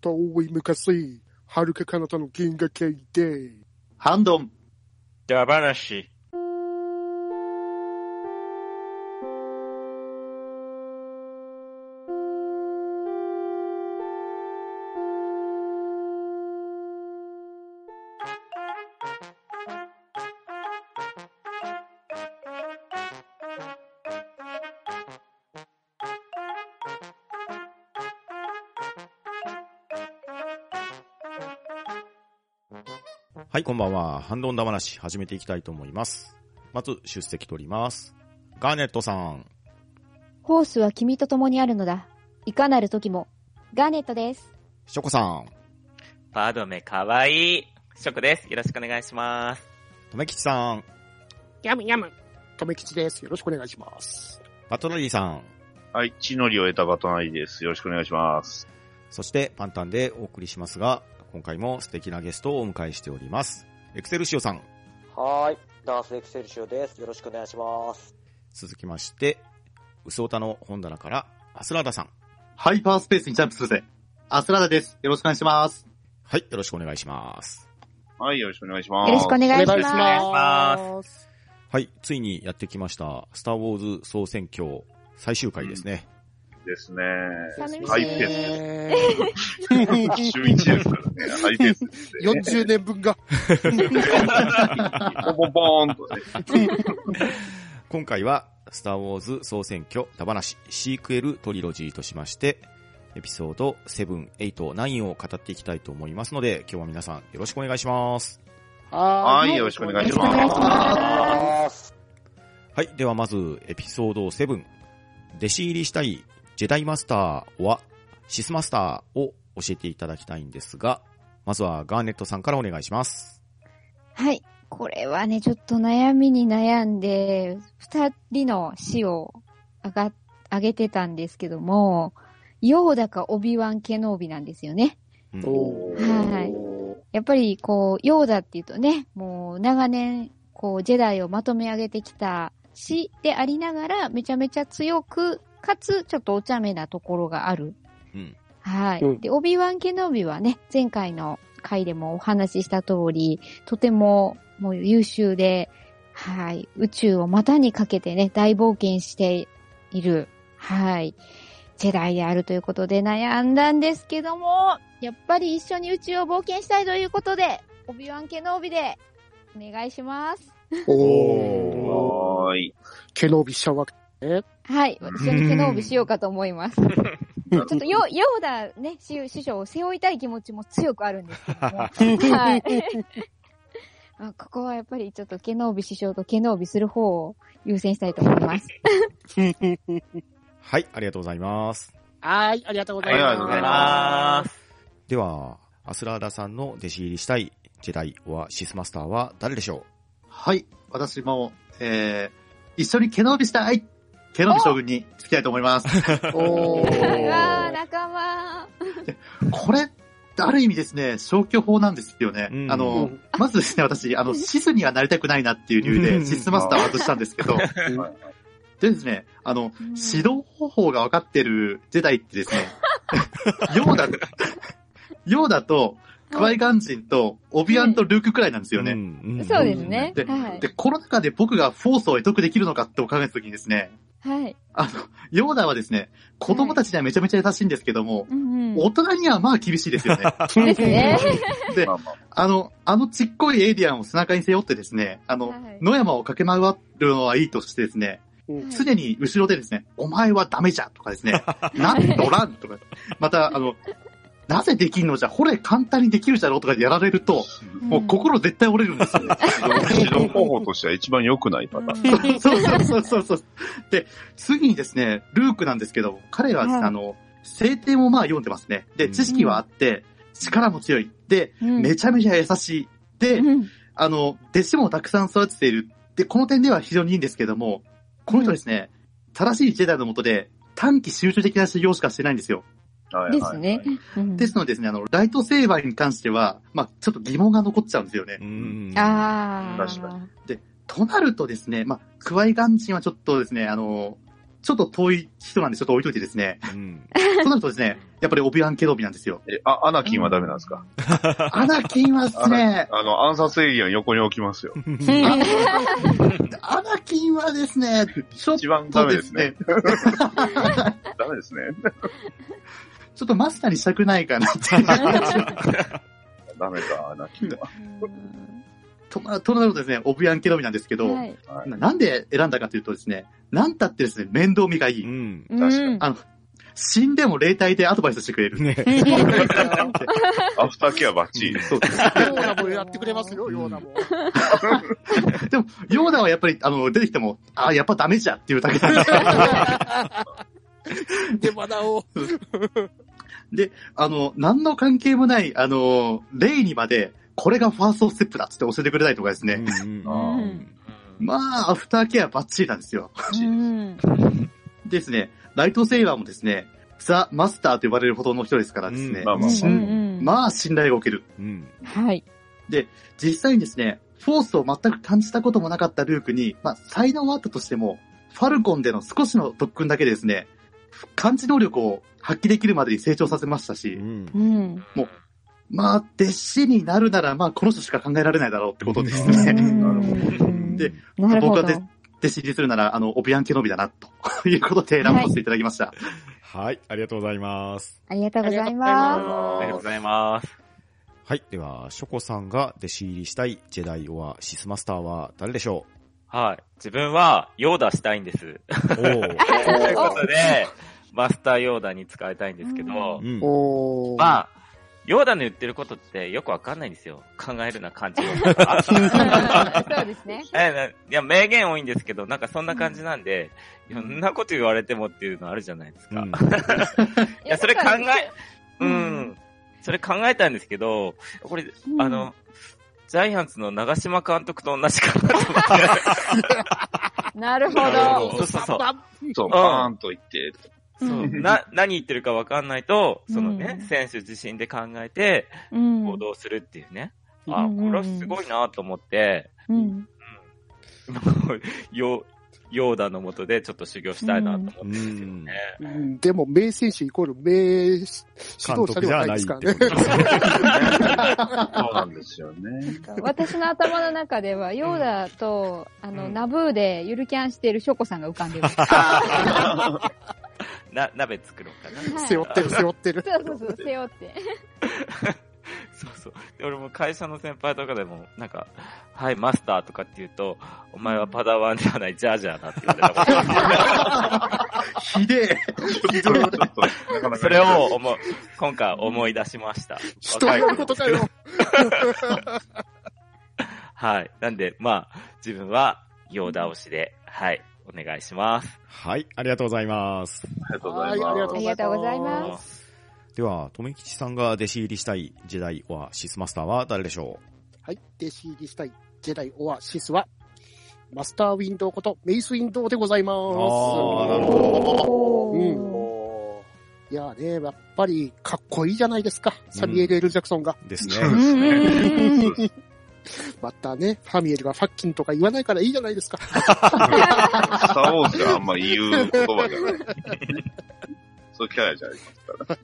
遠い昔、遥か彼方の銀河系で、ハンドン。ダ話。はい、こんばんは。ハンドンダ話、始めていきたいと思います。まず、出席取ります。ガーネットさん。ホースは君と共にあるのだ。いかなる時も。ガーネットです。ショコさん。バドメかわいい。ショコです。よろしくお願いします。とめきちさん。やむやむ。とめきちです。よろしくお願いします。バトナリーさん。はい、地の利を得たバトナリーです。よろしくお願いします。そして、パンタンでお送りしますが、今回も素敵なゲストをお迎えしております。エクセルシオさん。はーい。ダースエクセルシオです。よろしくお願いします。続きまして、ウソオタの本棚から、アスラーダさん。ハイパースペースにジャンプするぜ。アスラダです。よろしくお願いします。はい、よろしくお願いします。はい、よろしくお願いします。よろしくお願いします。お願いします。はい、ついにやってきました、スターウォーズ総選挙最終回ですね。ですね。ハイペースです。週1ですからね。ハイペースですね。40年分が。ボンボンボーンとね。今回は、スターウォーズ総選挙田話シークエルトリロジーとしまして、エピソード7、8、9を語っていきたいと思いますので、今日は皆さんよろしくお願いします。ははい、よろしくお願いしますはい、ではまず、エピソード7、弟子入りしたいジェダイマスターはシスマスターを教えていただきたいんですが、まずはガーネットさんからお願いします。はい。これはね、ちょっと悩みに悩んで、二人の死をあが、あげてたんですけども、ヨーダかオビワン・ケノービなんですよね。うんおはい。やっぱり、こう、ヨーダっていうとね、もう長年、こう、ジェダイをまとめ上げてきた死でありながら、めちゃめちゃ強く、かつ、ちょっとお茶目なところがある。うんはい。うんで、オビワン・ケノービはね、前回の回でもお話しした通り、とても、もう優秀で、はい。宇宙を股にかけてね、大冒険している、はい。ジェダイであるということで悩んだんですけども、やっぱり一緒に宇宙を冒険したいということで、オビワン・ケノービで、お願いします。おー。い。ケノビしちゃうわけ。はい。一緒にケノービしようかと思います。ちょっとヨ、ヨーダね、師師匠を背負いたい気持ちも強くあるんですけども。はい。あここはやっぱりちょっとケノービ師匠とケノービする方を優先したいと思います。はい、ありがとうございます。はい、ありがとうございはいありがとうございま。ますでは、アスラーダさんの弟子入りしたいジェダイはシスマスターは誰でしょはい。私も、えー、一緒に毛伸びしたい毛伸び将軍に付き合いと思います。おうわー、ー。仲間これ、ある意味ですね、消去法なんですよね。うんあの、まずですね、私、あの、シスにはなりたくないなっていう理由うんで、シスマスターを外したんですけど、でですね、あの、うん指導方法が分かってるジェダイってですね、ヨーダ、ヨーダと、クワイガンジンと、オビアンとルークくらいなんですうよね。そうですね。で。この中で僕がフォースを得得できるのかって考えたときにですね、はい。あの、ヨーダはですね、子供たちにはめちゃめちゃ優しいんですけども、うんうん。大人にはまあ厳しいですよね。ですね。でまあまああの、あのちっこいエイリアンを背中に背負ってですね、あの、はい野山を駆け回るのはいいとしてですね、うん常に後ろでですね、お前はダメじゃとかですね、なんでおらんとか、また、あの、なぜできんのじゃ、ほれ簡単にできるじゃろうとかやられると、もう心絶対折れるんですよね。指導方法としては一番良くないパターン。そうそうそうそうそう。で、次にですね、ルークなんですけど、彼は、はいあの、聖典をまあ読んでますね。で、知識はあって、力も強い。で、うんめちゃめちゃ優しい。で、うんあの、弟子もたくさん育てている。で、この点では非常にいいんですけども、この人ですね、正しいジェダイのもとで、短期集中的な修行しかしてないんですよ。はいですね。うんですのでですね、あの、ライトセーバーに関しては、まあ、ちょっと疑問が残っちゃうんですよね。うんああ。確かとなるとですね、まあ、クワイガンジンはちょっとですね、あの、ちょっと遠い人なんでちょっと置いといてですね。うん。そうなるとですね、やっぱりオビワンケノビなんですよ。え、あ、アナキンはダメなんですか？アナキンはですね、あの、暗殺エイリアン横に置きますよ。アナキンはですね、ちょっ一番ダとでメですすねね。、ダメですね。ちょっとマスターにしたくないかなって。ダメか、アナキンは。となとなるとですね、オビワンケノビなんですけど、はい。はいなんで選んだかというとですね、なんたってですね、面倒見がいい。うん。うん。確かにあの、死んでも霊体でアドバイスしてくれる。ね。アフターケアバッチリ。そうです。ヨーダもやってくれますよ、ヨーダも。でも、ヨーダはやっぱり、あの、出てきても、あ、やっぱダメじゃっていうだけなんですよ。で、まだを。あの、何の関係もない、あの、霊にまで、これがファーストステップだっつって教えてくれたりとかですね。うんうんまあ、アフターケアバッチリなんですよ。うん。ですね、ライトセイバーもですね、ザ・マスターと呼ばれるほどの人ですからですね。うんまあ信頼がおける。うん。はい。実際にですね、フォースを全く感じたこともなかったルークに、まあ、才能はあったとしても、ファルコンでの少しの特訓だけでですね、感知能力を発揮できるまでに成長させましたし、うん。うん。まあ、弟子になるなら、まあ、この人しか考えられないだろうってことですうね。ん で、なるほど。僕は弟子にするなら、あの、オビアンケノビだな、ということで選ばせていただきました。はい、ありがとうございます。ありがとうございありまがとうございます。はい、では、ショコさんが弟子入りしたいジェダイオアシスマスターは誰でしょはい。自分は、ヨーダしたいんです。うおー。ということで、マスターヨーダに使いたいんですけど、うん。まあ、ヨーダの言ってることってよくわかんないんですよ。考えるな感じす。そうですね。いや、名言多いんですけど、なんかそんな感じなんで、いろんなこと言われてもっていうのあるじゃないですか。うん いや、それ考え、ううんん。それ考えたんですけど、これ、うんあの、ジャイアンツの長嶋監督と同じかなと思って。なるほなるほど。そうそうそう。そう、バーンと言って、そううんな、何言ってるかわかんないと、そのね、うん選手自身で考えてうん行動するっていうね。うんあ、これはすごいなと思って、うん。ヨヨーダのもとでちょっっと修行したいなと思ってるんですよね。うんでも、名選手イコール名指導者ではないですからね。そうなんですよね。私の頭の中では、ヨーダと、あの、うんナブーでゆるキャンしているショコさんが浮かんでる。な、鍋作ろうかな。はい背負ってる、背負ってる。そうそうそう、背負って。そうそう。で、俺も会社の先輩とかでも、なんか、はい、マスターとかって言うと、お前はパダワンではない、ジャージャーだって言われたこと ひでえ。ちょっと、ちょっと、なかなか。それを思う、今回思い出しました。人を呼ぶことかよ。はい。なんで、まあ、自分は、ヨーダ推しで、はい、お願いします。はい、ありがとうございます。ありがとうござはいい、ありがとうます。ございます。ありがとうございます。では、とめきちさんが弟子入りしたいジェダイオアシスマスターは誰でしょはい。弟子入りしたいジェダイオアシスは、マスターウィンドウことメイスウィンドウでございます。あーなるほうんおいやね、やっぱりかっこいいじゃないですか。サミュエル・エル・ジャクソンが。うですーね。うん またね、ファミエルがファッキンとか言わないからいいじゃないですか。スターウォーズがあんま言う言葉じゃない。そういうキャラじゃないですから。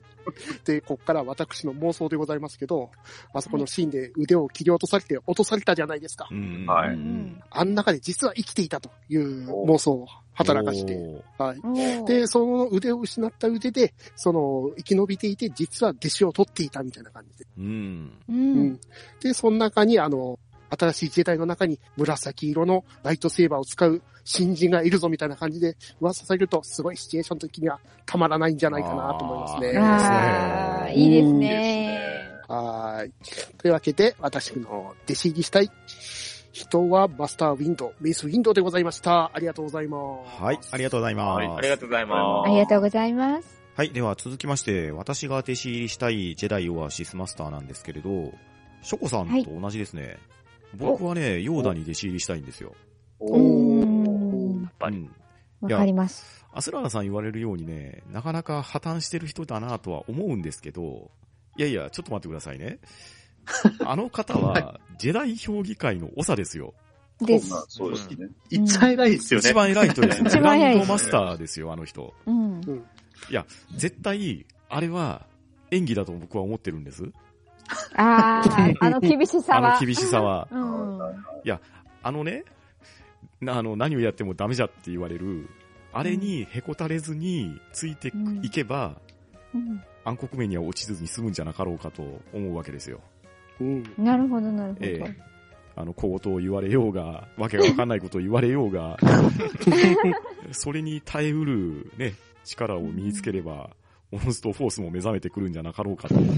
で、こっから私の妄想でございますけど、あそこのシーンで腕を切り落とされて落とされたじゃないですか。うんはいうんあん中で実は生きていたという妄想を働かして。はい。で、その腕を失った腕で、その、生き延びていて、実は弟子を取っていたみたいな感じで。うん。う。うんん。で、その中に、あの、新しい自衛隊の中に紫色のライトセーバーを使う新人がいるぞみたいな感じで噂されると、すごいシチュエーション的にはたまらないんじゃないかなと思いますね。ああ、いいですね。はーい。というわけで、私の弟子入りしたい人はマスターウィンドウ、メイスウィンドウでございました。ありがとうございます。はい、ありがとうございます。はいありがとうございます。ありがとうございます。はい。では続きまして、私が弟子入りしたいジェダイオアシスマスターなんですけれど、ショコさんと同じですね。僕はね、ヨーダに弟子入りしたいんですよ。うーん。やっぱりうん。わかります。アスラーさん言われるようにね、なかなか破綻してる人だなとは思うんですけど、いやいや、ちょっと待ってくださいね。あの方は、ジェダイ評議会の長ですよ。です。まあそうですね。一番偉いですよね。一番偉い人ですよ。一番偉いですグランドマスターですよ、あの人。うん。いや、絶対、あれは演技だと僕は思ってるんです。ああ、あの厳しさは。あの厳しさは。うん。あのね、なあの、何をやってもダメじゃって言われる、あれにへこたれずについていけば、うん暗黒面には落ちずに済むんじゃなかろうかと思うわけですよ。うん。なるほど、なるほど。ええあの、小言を言われようが、わけがわかんないことを言われようが、それに耐えうるね、力を身につければ、モンストフォースも目覚めてくるんじゃなかろうかと思う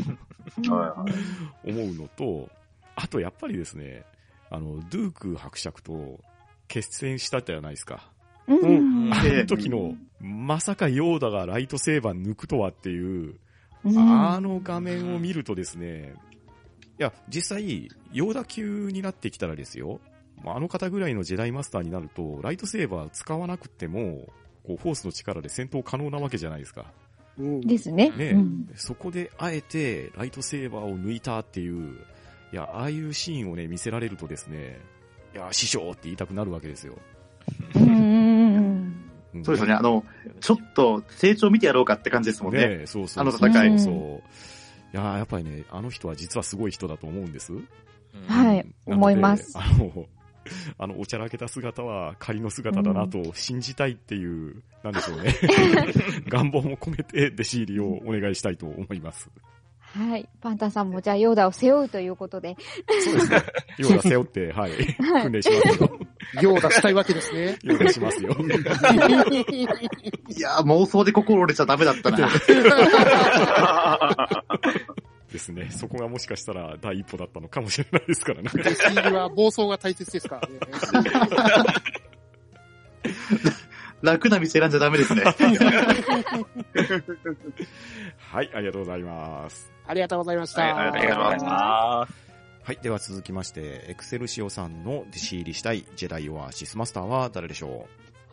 のと、あとやっぱりですね、あの、ドゥーク伯爵と決戦したじゃないですか。うん。あの時の、まさかヨーダがライトセーバー抜くとはっていう、うんあの画面を見るとですね、いや、実際、ヨーダ級になってきたらですよ、あの方ぐらいのジェダイマスターになると、ライトセーバー使わなくても、こう、フォースの力で戦闘可能なわけじゃないですか。うん。ですね。ね、うんそこであえて、ライトセーバーを抜いたっていう、いや、ああいうシーンをね、見せられるとですね、いや、師匠って言いたくなるわけですよ。うんうんうんんそうですよね。あの、ちょっと成長見てやろうかって感じですもんね。ねそうそう。あの戦いそう。いやーやっぱりね、あの人は実はすごい人だと思うんです。はいうん思いますあの、あの、おちゃらけた姿は仮の姿だなと信じたいっていう、なんでしょうね。願望も込めて弟子入りをお願いしたいと思います。はい。パンタンさんもじゃあヨーダを背負うということで。そうですね。ようだ背負って、はい。訓練しますよ。よう出したいわけですね。ようだしますよ。いやー、妄想で心折れちゃダメだったな。ですね。そこがもしかしたら第一歩だったのかもしれないですからね。弟子入りは暴走が大切ですからね。楽な道選んじゃダメですね。はい、ありがとうございます。ありがとうございました。はいありがとうございますあはい。では続きまして、エクセルシオさんの弟子入りしたいジェダイオアシスマスターは誰でしょ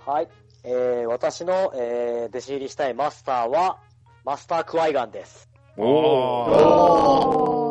はい。えー、私の、えー、弟子入りしたいマスターは、マスタークワイガンです。うお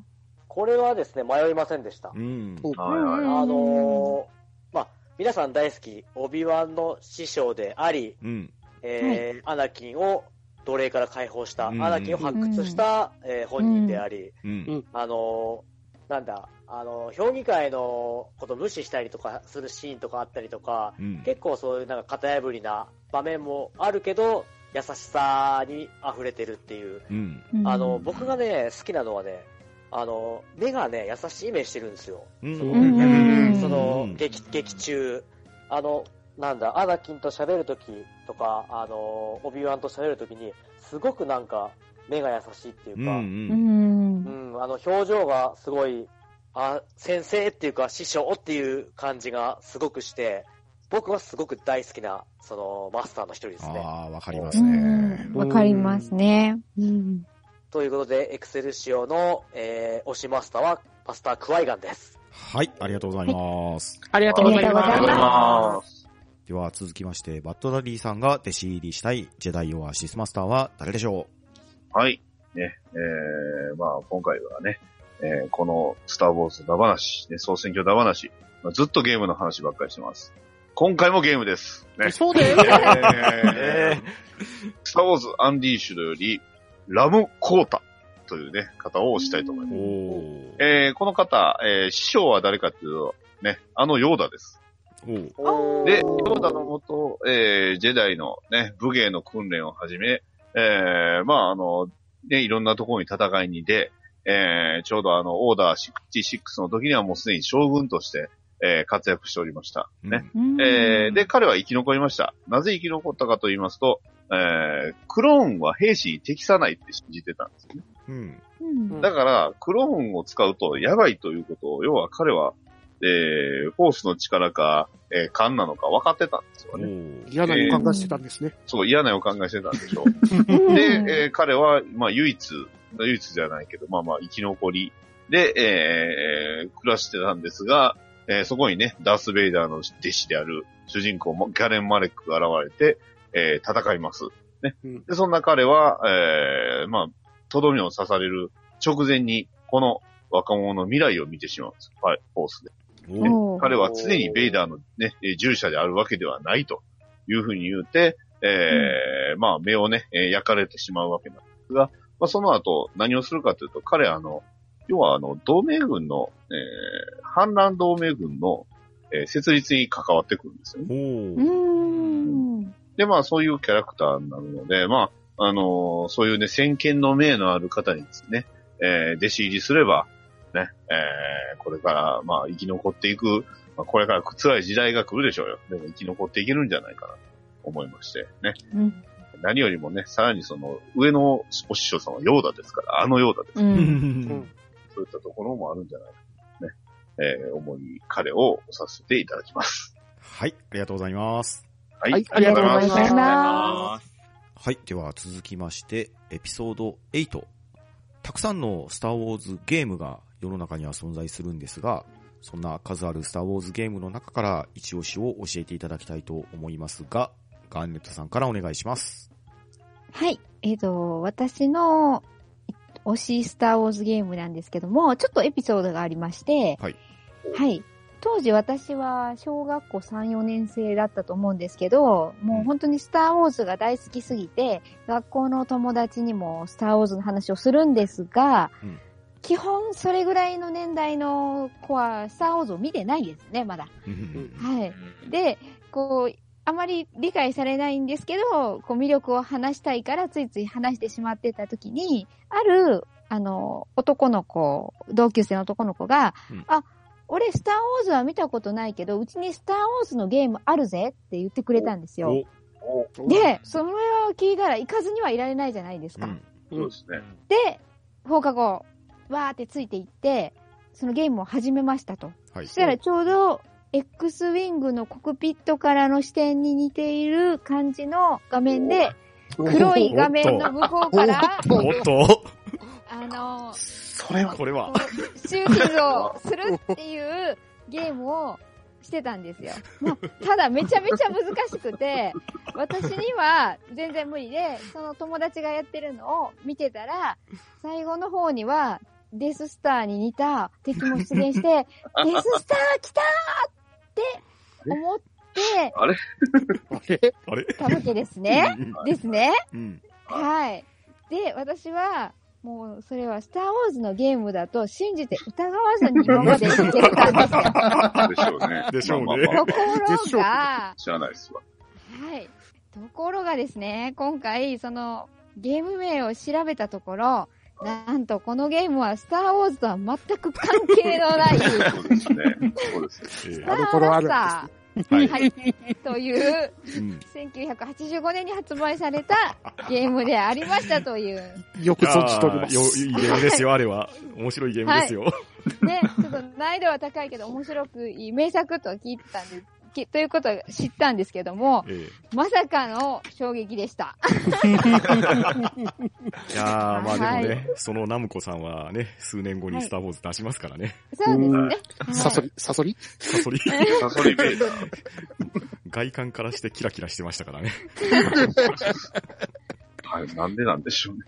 ーこれはですね、迷いませんでした。うん。はいはい。あのー、まあ、皆さん大好き、オビワンの師匠であり、うん。えーアナキンを奴隷から解放した、うんアナキンを発掘した、えー本人であり、うん。あのーなんだ、あのー評議会のこと無視したりとかするシーンとかあったりとか、うん。結構そういうなんか型破りな場面もあるけど、優しさに溢れてるっていう。うん。うんあの、僕がね、好きなのはね、あの、目がね、優しい目してるんですよ。うんその、うんうんそのうん、劇、劇中、あの、なんだ、アナキンと喋るときとか、あの、オビワンと喋るときに、すごくなんか、目が優しいっていううん。か、ううん、ん。あの、表情がすごい、あ、先生っていうか、師匠っていう感じがすごくして、僕はすごく大好きな、その、マスターの一人ですね。ああ、わかりますうねん。わかりますね。うん。ということで、エクセルシオの、えー、推しマスターは、パスタークワイガンです。はい、ありがとうございます。ありがとうございありがとうございまますでは続きまして、バッドダディさんが弟子入りしたいジェダイオアシスマスターは誰でしょはい。ね、えー、まあ今回はね、えー、このスターウォーズダ話、ね、総選挙ダ話、まあ、ずっとゲームの話ばっかりしてます。今回もゲームです。ねす。。そうだよ。えー、スターウォーズアンディーシュドより、ラム・コータというね、方をしたいと思いうます。えー、この方、えー、師匠は誰かっていうと、ね、あのヨーダです。で、ヨーダのもと、えー、ジェダイのね、武芸の訓練をはじめ、えー、まあ、あの、ね、いろんなところに戦いに出、えー、ちょうどあの、オーダー66の時にはもうすでに将軍として、えー、活躍しておりました。ね。うんえー、で、、彼は生き残りました。なぜ生き残ったかと言いますと、えー、クローンは兵士に適さないって信じてたんですよね。うん。うんだから、クローンを使うとやばいということを、要は彼は、えー、フォースの力か、えー、勘なのか分かってたんですよおね。ー。嫌な予感がしてたんですね。そう、嫌な予感がしてたんでしょう。う んで、えー彼は、まあ、唯一、唯一じゃないけど、まあまあ、生き残りで、えー暮らしてたんですが、えーそこにね、ダース・ベイダーの弟子である主人公も、ギャレン・マレックが現れて、えー戦います。ね。うんで、そんな彼は、えーまあ、とどめを刺される直前に、この若者の未来を見てしまうんです。はい、フォースで。おおー彼は常にベイダーのね、えー従者であるわけではないというふうに言うて、えーまあ、目をね、えー焼かれてしまうわけなんですが、まあ、その後、何をするかというと、彼はあの、要はあの、同盟軍の、えー反乱同盟軍の、えー設立に関わってくるんですよね。で、まあ、そういうキャラクターになるので、まあ、あのーそういうね、先見の明のある方にですね、えー弟子入りすれば、ね、えーこれから、まあ、生き残っていく、まあ、これから辛い時代が来るでしょうよ。でも生き残っていけるんじゃないかなと思いまして、ね。うん。何よりもね、さらにその、上のお師匠さんはヨーダですから、あのヨーダです。う。うんん そういったところもあるんじゃないかな、ね。えー主に彼をさせていただきます。はい、ありがとうございます。はい。はいありがとうございありがとうございまはい、では続きまして、エピソード8。たくさんのスターウォーズゲームが世の中には存在するんですが、そんな数あるスターウォーズゲームの中から一押しを教えていただきたいと思いますが、ガーネットさんからお願いします。はい。えっ、と、私の推しスターウォーズゲームなんですけども、ちょっとエピソードがありまして、はい。はい。当時私は小学校3、4年生だったと思うんですけど、もう本当にスターウォーズが大好きすぎて、学校の友達にもスターウォーズの話をするんですが、うん基本それぐらいの年代の子はスターウォーズを見てないですね、まだ。はい。で、こう、あまり理解されないんですけど、こう魅力を話したいからついつい話してしまってた時に、ある、あの、男の子、同級生の男の子が、うんあ、俺スターウォーズは見たことないけど、うちにスターウォーズのゲームあるぜって言ってくれたんですよ。おで、それを聞いたら行かずにはいられないじゃないですか。うんそうですね。で、放課後、わーってついていって、そのゲームを始めましたと。はいそ。したらちょうど X ウィングのコクピットからの視点に似ている感じの画面で、黒い画面の向こうから、おっとあの、それは、これは。シューティングをするっていうゲームをしてたんですよ。まあ、ただめちゃめちゃ難しくて、私には全然無理で、その友達がやってるのを見てたら、最後の方にはデススターに似た敵も出現して、デススター来たーって思ってあれ？あれ？あれ？たわけですね。ですね。うん。はい。で、私は、もう、それはスターウォーズのゲームだと信じて疑わずに今まで生きてきたんですよ。でしょうね。でしょうねところが、知らないですわ。はい。ところがですね、今回、その、ゲーム名を調べたところ、なんとこのゲームはスターウォーズとは全く関係のない、スそうですね。そうですね。ある頃あるんーラーはい。はい、という、うん1985年に発売されたゲームでありましたという。よく存じております。いいゲームですよ、あれは。面白いゲームですよ。ね、ちょっと難易度は高いけど面白くいい名作と聞いてたんです。きということを知ったんですけども、えまさかの衝撃でした。え いやー、まあでもはね、そのナムコさんはね、数年後にスターウォーズ出しますからね。そうですね。サソリ、サソリ？サソリ、サソリ。外観からしてキラキラしてましたからね。はい。なんでなんでしょうね。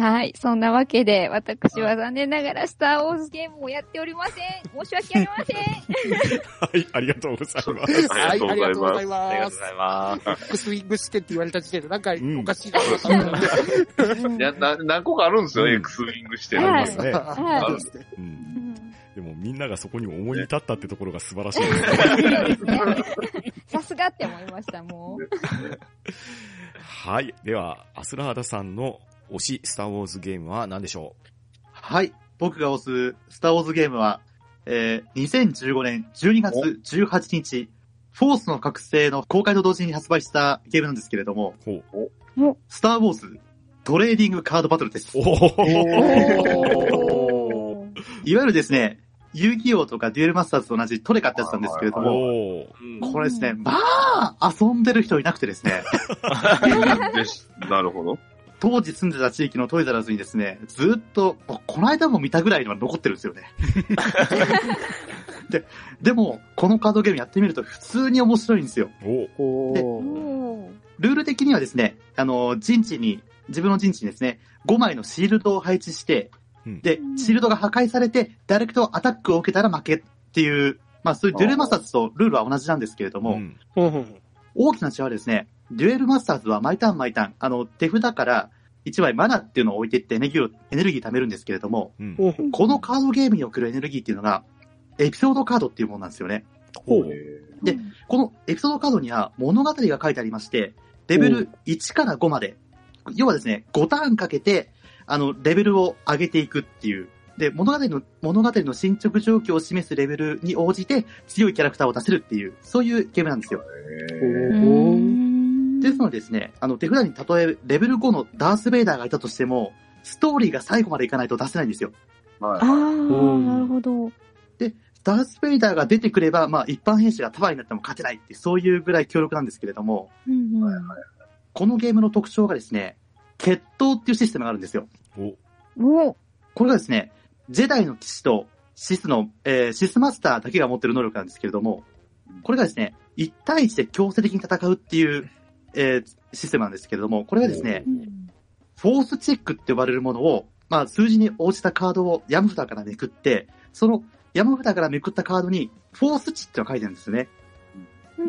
はい。そんなわけで、私は残念ながらスターウォーズゲームをやっておりません。申し訳ありません。はい、ありがとうございます。はい、ありがとうございありがますとうご。ざいます。X ウィング視点って言われた時点でなんかうんおかしいなんで。うんいや、な、何個かあるんですよ、うん X ウィングしてはいる。ますね。はいそうですねでもみんながそこに思い立ったってところが素晴らしい。さすがって思いました、もう。はい。では、アスラーダさんの推しスターウォーズゲームは何でしょはい。僕が推すスターウォーズゲームは、えー、2015年12月18日、フォースの覚醒の公開と同時に発売したゲームなんですけれども、うほう。スターウォーズトレーディングカードバトルです。おいおわゆるですね、遊戯王とかデュエルマスターズと同じトレカってやつなんですけれども、これですね、まあ、遊んでる人いなくてですね、なるほど。当時住んでた地域のトイザラズにですね、ずっと、この間も見たぐらいのが残ってるんですよね。で、でも、このカードゲームやってみると普通に面白いんですよ。お。おー。おールール的にはですね、あの、陣地に、自分の陣地にですね、5枚のシールドを配置して、うん。で、シールドが破壊されて、ダイレクトアタックを受けたら負けっていう、まあそういうデュエルマスターズとルールは同じなんですけれども、大きな違いはですね、デュエルマスターズは毎ターン毎ターン、あの、手札から1枚マナっていうのを置いていってエネルギーを、エネルギー貯めるんですけれども、うん。このカードゲームにおけるエネルギーっていうのが、エピソードカードっていうものなんですよね。でこのエピソードカードには物語が書いてありまして、レベル1から5まで、要はですね、5ターンかけて、あの、レベルを上げていくっていう。で、物語の、物語の進捗状況を示すレベルに応じて強いキャラクターを出せるっていう、そういうゲームなんですよ。うんですのでですね、あの、手札に例えレベル5のダース・ベイダーがいたとしても、ストーリーが最後までいかないと出せないんですよ。はいああ、なるほど。ダース・ベイダーが出てくれば、まあ、一般兵士が束になっても勝てないって、そういうぐらい強力なんですけれども、うんうんこのゲームの特徴がですね、決闘っていうシステムがあるんですよ。お、おこれがですね、ジェダイの騎士とシスの、えーシスマスターだけが持ってる能力なんですけれども、これがですね、1対1で強制的に戦うっていう、えーシステムなんですけれども、これがですね、フォースチェックって呼ばれるものを、まあ、数字に応じたカードを山札からめくって、その山札からめくったカードに、フォース値って書いてあるんですよね。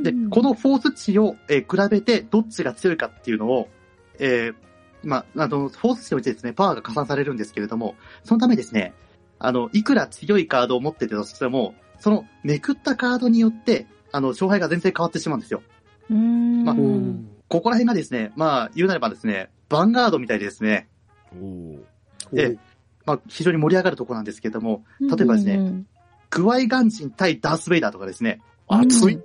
で、このフォース値を、えー比べてどっちが強いかっていうのを、えーまあ、あの、フォース値においてですね、パワーが加算されるんですけれども、そのためですね、あの、いくら強いカードを持っててとしても、そのめくったカードによって、あの、勝敗が全然変わってしまうんですよ。うん。まあうんここら辺がですね、まあ、言うなればですね、ヴァンガードみたいでですね、おで、まあ、非常に盛り上がるところなんですけれども、例えばですねうんクワイガンジン対ダース・ベイダーとかですね、熱い。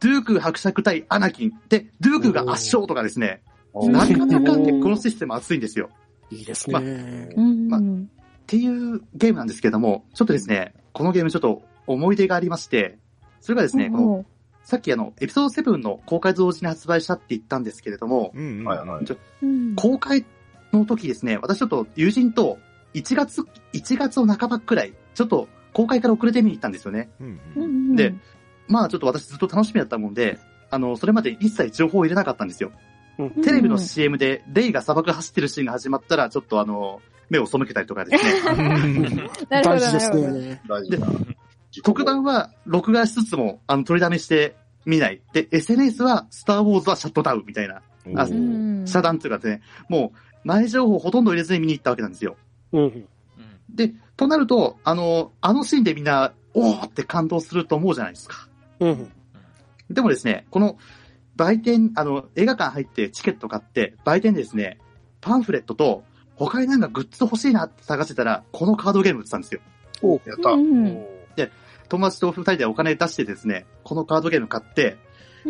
ドゥーク伯爵対アナキンで、ドゥークが圧勝とかですね、なかなかねこのシステム熱いんですよ。いいですまあね。うん。まあうんっていうゲームなんですけれども、ちょっとですね、このゲームちょっと思い出がありまして、それがですね、この、さっきあの、エピソード7の公開同時に発売したって言ったんですけれども、うんうん。はいはいうん公開の時ですね、私ちょっと友人と1月、1月の半ばくらい、ちょっと公開から遅れて見に行ったんですよね。うんううんんで、まあちょっと私ずっと楽しみだったもんで、あの、それまで一切情報を入れなかったんですよ。うんテレビの CM でレイが砂漠走ってるシーンが始まったら、ちょっとあの、目を背けたりとかですね。大事ですね。大事だ。特番は録画しつつも、あの、取りだめして見ない。で、SNS は、スターウォーズはシャットダウンみたいな、あ遮断というかですね、もう、前情報ほとんど入れずに見に行ったわけなんですよ。うん。うんで、となると、あの、あのシーンでみんな、おーって感動すると思うじゃないですか。うん。でもですね、この、売店、あの、映画館入ってチケット買って、売店でですね、パンフレットと、他になんかグッズ欲しいなって探してたら、このカードゲーム売ってたんですよ。やった。うん友達と二人でお金出してですね、このカードゲーム買って、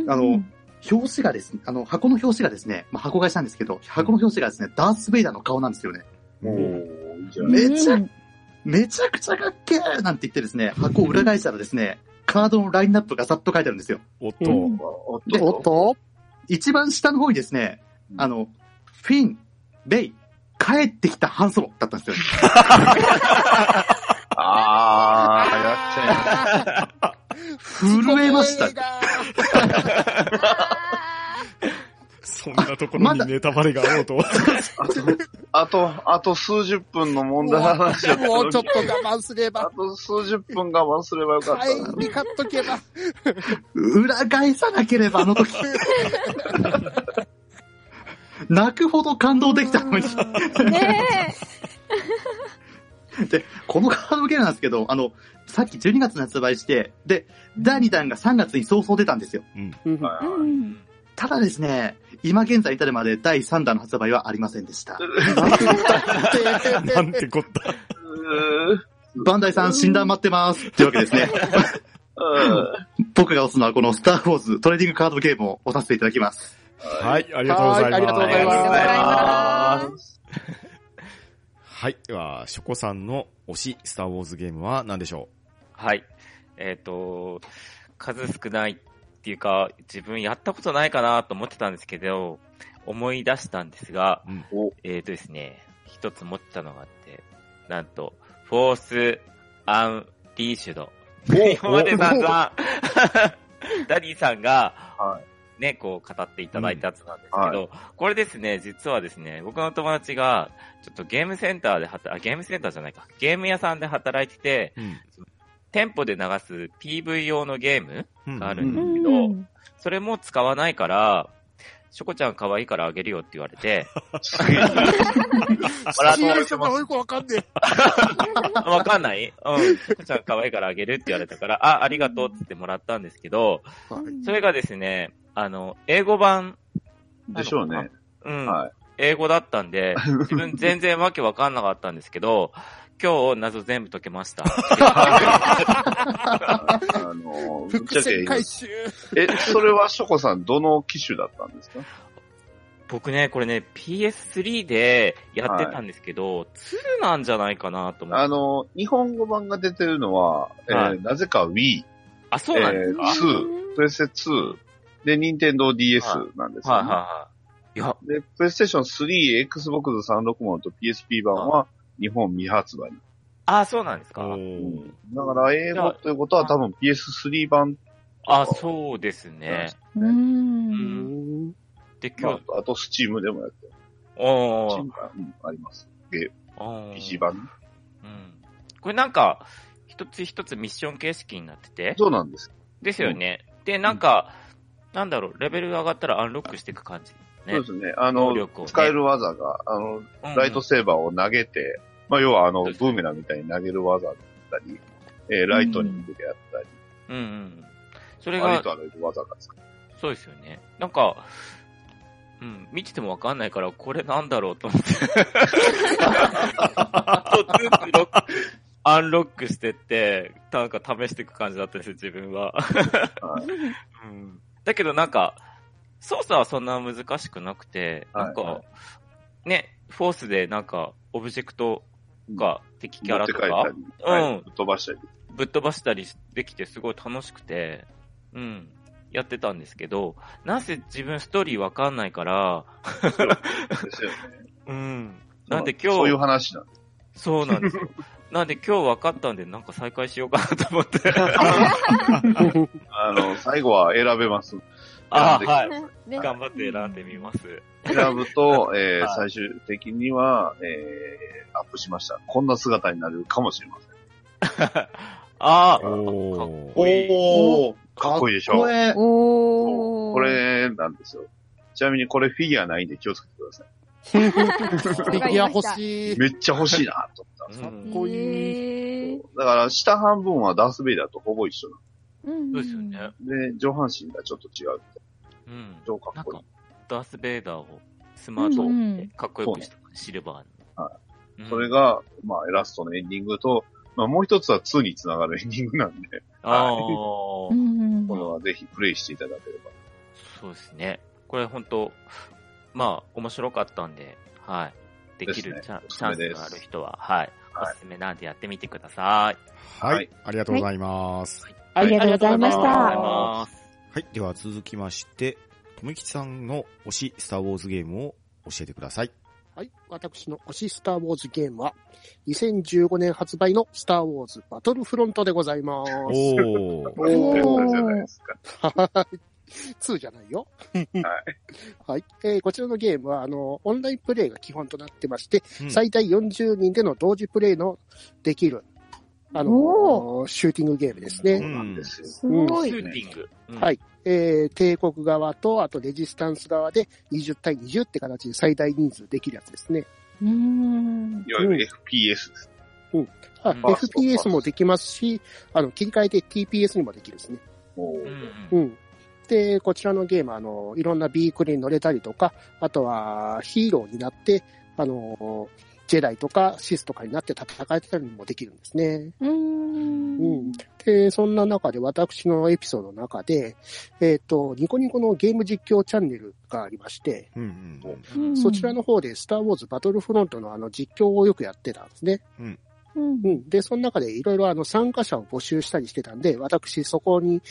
あの表紙がですね、あの、箱の表紙がですね、まあ、箱買いしたんですけど、箱の表紙がですね、ダース・ベイダーの顔なんですよね。めちゃうんめちゃくちゃかっけーなんて言ってですね、箱を裏返したらですね、カードのラインナップがざっと書いてあるんですよ。おっと。うんおっでおっと？一番下の方にですね、あの、フィン、レイ、帰ってきたハンソロだったんですよ。震えました。そんなところにネタバレがあろうと。う。あと、あと数十分の問題の話だもうちょっと我慢すれあば、と数十分我慢すればよかったな。帰り買っとけば。裏返さなければあの時。泣くほど感動できたのに。ねで、このカードゲームなんですけど、あの、さっき12月に発売して、で、第2弾が3月に早々出たんですよ。うんただですね、今現在至るまで第3弾の発売はありませんでした。なんてこった。バンダイさん診断待ってますってわけですね。ー僕が押すのはこのスターウォーズトレーディングカードゲームを押させていただきます。はい、ありがとうございます。はいありがとうございますありがとうございます。はい。では、ショコさんの推し、スターウォーズゲームは何でしょはい。えっ、と、数少ないっていうか、自分やったことないかなと思ってたんですけど、思い出したんですが、ううんおえっ、とですね、一つ持ってたのがあって、なんと、フォース・アンリーシュド。今まで散々、ダディさんが、はね、こう語っていただいたやつなんですけど、これですね、実はですね、僕の友達が、ちょっとゲームセンターで働、あ、ゲームセンターじゃないか、ゲーム屋さんで働いてて、うん。店舗で流す PV 用のゲームうんがあるうんですけど、ん。それも使わないから、しょこちゃん可愛いからあげるよって言われて、すげえ。もらっシチュエーションがよくわかんねわかんない？うん。しょこちゃん可愛いからあげるって言われたから、あ、ありがとうって言ってもらったんですけど、え。はいそれがですね、あの、英語版、でしょうね。うん、はい。英語だったんで、自分全然わけわかんなかったんですけど、今日謎全部解けました。あの、ぶっち伏ゃけ線回収。え、それはショコさん、どの機種だったんですか？僕ね、これね、PS3 でやってたんですけど、2なんじゃないかなと思って。あの、日本語版が出てるのは、えーはいなぜか Wii、あ、そうなんですか、えー2、プレステ2、で、任天堂 DS なんですよ、ねはいはいはい。いや、で、プレイステーション3、Xbox 360と PSP 版は日本未発売。あ、そうなんですかおーだから英語ということは多分 PS3 版、あ、そうですね。う。うんん。で、ま今日、あ、あと Steam でもやってる。おー Steam がうん、あります。ゲおー、ー PC 版。うん。これなんか、一つ一つミッション形式になってて、そうなんです。ですよね。で、なんか、なんだろう、レベルが上がったらアンロックしていく感じ。ねそうですね。あのね使える技が、あの、うんライトセーバーを投げて、まあ、要はあの、ブーメランみたいに投げる技だったり、えーライトニングであったり、うんうん。それがありと、あらゆる技が使える。そうですよね。なんか、うん、見ててもわかんないから、これなんだろうと思って。アンロックしてって、なんか試していく感じだったんですよ、自分は。はい うん、だけどなんか、操作はそんな難しくなくて、なんか、はいはね、フォースでなんか、オブジェクトが敵キャラとかうんはいぶっ飛ばしたり。ぶっ飛ばしたりできてすごい楽しくて、うん、やってたんですけど、なぜ自分ストーリーわかんないから、ですよね。うん。なんで今日、そういう話なんです。そうなんですよ。なんで今日分かったんで、なんか再開しようかなと思って。あの、最後は選べます。あ選んではい。ね頑張って選んでみます。選ぶと、えーはい最終的には、えー、アップしました。こんな姿になるかもしれません。ああ、かっこいい。おー、かっこいいでしょこええおー。これなんですよ。ちなみにこれフィギュアないんで気をつけてくださフィギュア欲しいい。。めっちゃ欲しいなと思ったんですよ。うんこういうへーだから下半分はダースベイダーとほぼ一緒うんそうですよね。なので、上半身がちょっと違う。うん。超かなんかっこいい。、ダース・ベイダーをスマートでかっこよくした、シルバーに。はうんそれ、が、まあ、ラストのエンディングと、まあ、もう一つは2につながるエンディングなんで、ああ、うんこれはぜひプレイしていただければ。そうですね。これ本当まあ、面白かったんで、はい。できるチャン,、ねチャンスがある人は、はい。はいおすすめなんでやってみてください。ははいい。ありがとうございます。ありがとうございましありがとうございた。ます。はい。では続きまして、とめきちさんの推しスターウォーズゲームを教えてください。はい。私の推しスターウォーズゲームは、2015年発売のスターウォーズバトルフロントでございます。おー。おー。はい。2じゃないよ。はい。えーこちらのゲームは、あの、オンラインプレイが基本となってまして、うん最大40人での同時プレイのできる、あおの、シューティングゲームですそうね。なんですよ。すごシい。ューティング。うんはい。えー帝国側と、あとレジスタンス側で20対20って形で最大人数できるやつですね。うーん。いわゆる FPS です。あうん FPS もできますし、あの、切り替えて TPS にもできるんですね。うんうん。で、こちらのゲームは、あの、いろんなビークルに乗れたりとか、あとはヒーローになって、あの、ジェダイとかシスとかになって戦えたりもできるんですね。うー。うんん。で、そんな中で私のエピソードの中で、えっ、と、ニコニコのゲーム実況チャンネルがありまして、うんうんうんそちらの方でスターウォーズバトルフロントのあの実況をよくやってたんですね。うんうん。で、その中でいろいろあの参加者を募集したりしてたんで、私そこに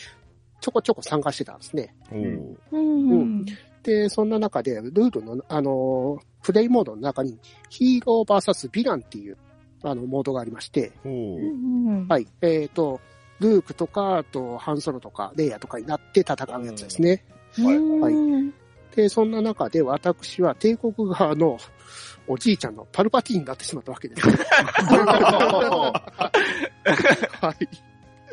ちょこちょこ参加してたんですね。おー。うん。で、そんな中で、ルールの、あの、プレイモードの中に、ヒーロー VS ヴィランっていう、あの、モードがありまして。はい。えっ、と、ルークとか、あと、ハンソロとか、レイヤーとかになって戦うやつですね。うんで、そんな中で私は帝国側のおじいちゃんのパルパティーンになってしまったわけです。はい。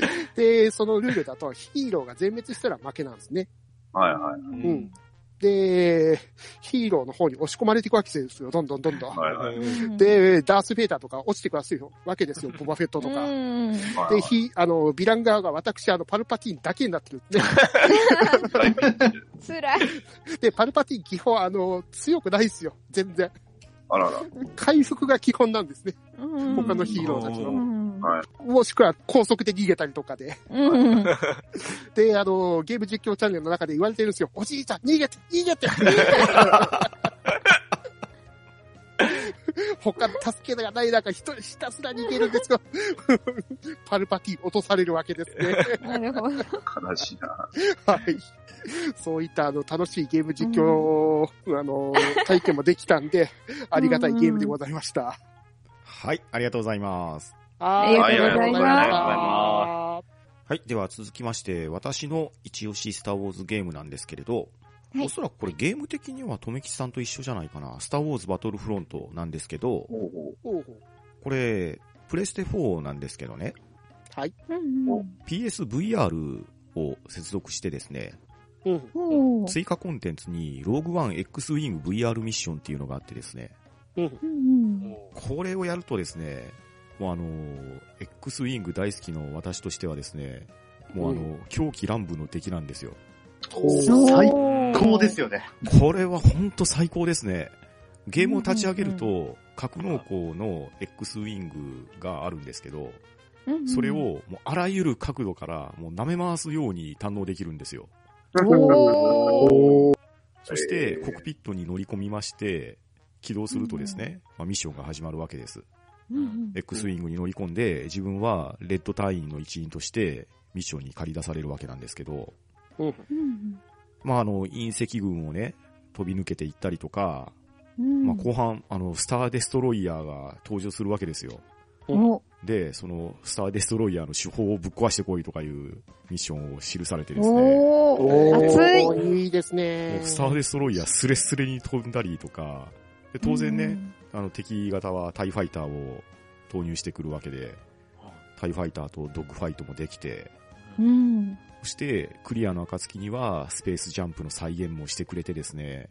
で、そのルールだとヒーローが全滅したら負けなんですね。はいはい。うん。で、ヒーローの方に押し込まれていくわけですよ。どんどんどんどん。はいはい。で、ダース・ベイダーとか落ちてくわけですよ。ボバフェットとか。うんで、ひ、あの、ヴィラン側が私、あの、パルパティーンだけになってるんで。辛い。で、パルパティーン基本、あの、強くないですよ。全然。あらら。回復が基本なんですね。うん他のヒーローたちの。うんはい。もしくは高速で逃げたりとかで。うん で、あの、ゲーム実況チャンネルの中で言われてるんですよ。おじいちゃん、逃げて逃げて 他の助けがない中、一人ひたすら逃げるんですよ。パルパティ落とされるわけですね。なるほど。悲しいな。はい。そういったあの楽しいゲーム実況、あの、体験もできたんで、ありがたいゲームでございました。はい、ありがとうございます。ありがとうございますありがとうございまはい、では続きまして、私の一押しスターウォーズゲームなんですけれど、はい。おそらくこれゲーム的にはとめきちさんと一緒じゃないかな。スターウォーズバトルフロントなんですけど、これ、プレステ4なんですけどね、うはい。うん。PSVR を接続してですね、追加コンテンツに、ローグワン X ウィング VR ミッションっていうのがあってですね、これをやるとですね、もうあの、X ウィング大好きの私としてはですね、もうあの、狂気乱舞の敵なんですよ。最高ですよね。これは本当最高ですね。ゲームを立ち上げると、格納庫の X ウィングがあるんですけど、うんそれをもうあらゆる角度からもう舐め回すように堪能できるんですよ。そして、コックピットに乗り込みまして、起動するとですね、まあ、ミッションが始まるわけです。うん。X ウィングに乗り込んで、自分はレッド隊員の一員として、ミッションに借り出されるわけなんですけど、うん。まあ、あの、隕石群をね、飛び抜けていったりとか、うん。まあ、後半、あの、スターデストロイヤーが登場するわけですよ。お。で、その、スターデストロイヤーの手法をぶっ壊してこいとかいうミッションを記されてですね、おー。熱い。いいですね。スターデストロイヤースレスレに飛んだりとか、で当然ね、あの敵型はタイファイターを投入してくるわけで、タイファイターとドッグファイトもできて、うん。そしてクリアの暁にはスペースジャンプの再現もしてくれてですね、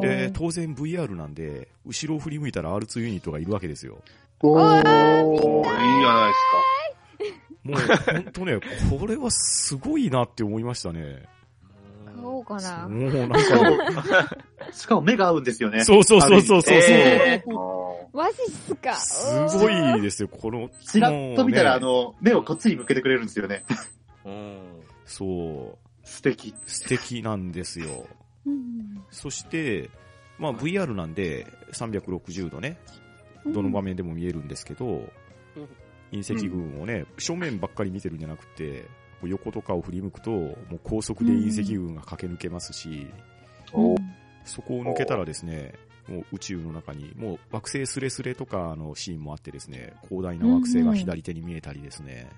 で、当然 VR なんで、後ろを振り向いたら R2 ユニットがいるわけですよ。おーいいじゃないもう、ほんとね、これはすごいなって思いましたね。買おうかな。もう。なんか、しかも目が合う。んですよね。そう。そう。そう。そう。そう、ですか。マジっすか。すごいですよ、この。ちらっと見たら、あの、目をこっちに向けてくれるんですよね。う。ん。そう、素敵。素敵なんですよ。う。んそして、まあ VR なんで360度ね、どの場面でも見えるんですけど、隕石群をね、正面ばっかり見てるんじゃなくて、こう横とかを振り向くと、もう高速で隕石群が駆け抜けますし、うんそこを抜けたらですね、もう宇宙の中に、もう惑星スレスレとかのシーンもあってですね、広大な惑星が左手に見えたりですね、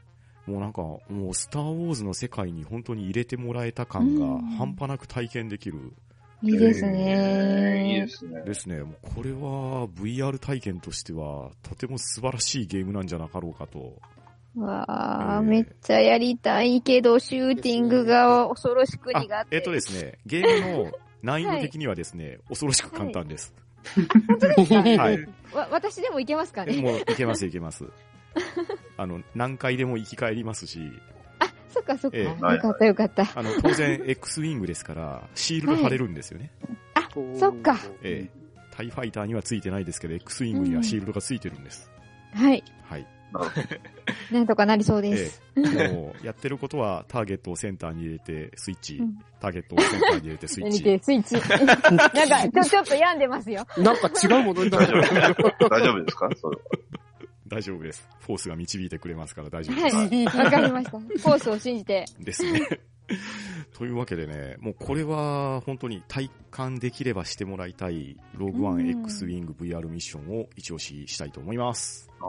もうなんか、もうスターウォーズの世界に本当に入れてもらえた感が半端なく体験できるいいですえーいいでね。すね。ですね。もうこれは VR 体験としてはとても素晴らしいゲームなんじゃなかろうかと。わあ、えーめっちゃやりたいけど、シューティングが恐ろしく苦手。えっとですね、ゲームの難易度的にはですね、恐ろしく簡単です。はいはい。わ、私でもいけますかね？もういけますいけます。あの、何回でも生き返りますし、そっかそっか。ええよかったよかった。あの、当然 X ウィングですから、シールド貼れるんですよね。そっか。ええ。タイファイターにはついてないですけど、X ウィングにはシールドがついてるんです。はい。はい。なんとかなりそうでえす。え。もう、やってることは、ターゲットをセンターに入れて、スイッチうん。ターゲットをセンターに入れて、スイッチ。スイッチ？なんか、ちょ、ちょっと病んでますよ。なんか違うものになる。大丈夫ですか？それ大丈夫です。フォースが導いてくれますから大丈夫はです。い。わかりました。フォースを信じて。ですね。というわけでね、もうこれは本当に体感できればしてもらいたい、ローグワンうん X ウィング VR ミッションを一押ししたいと思います。は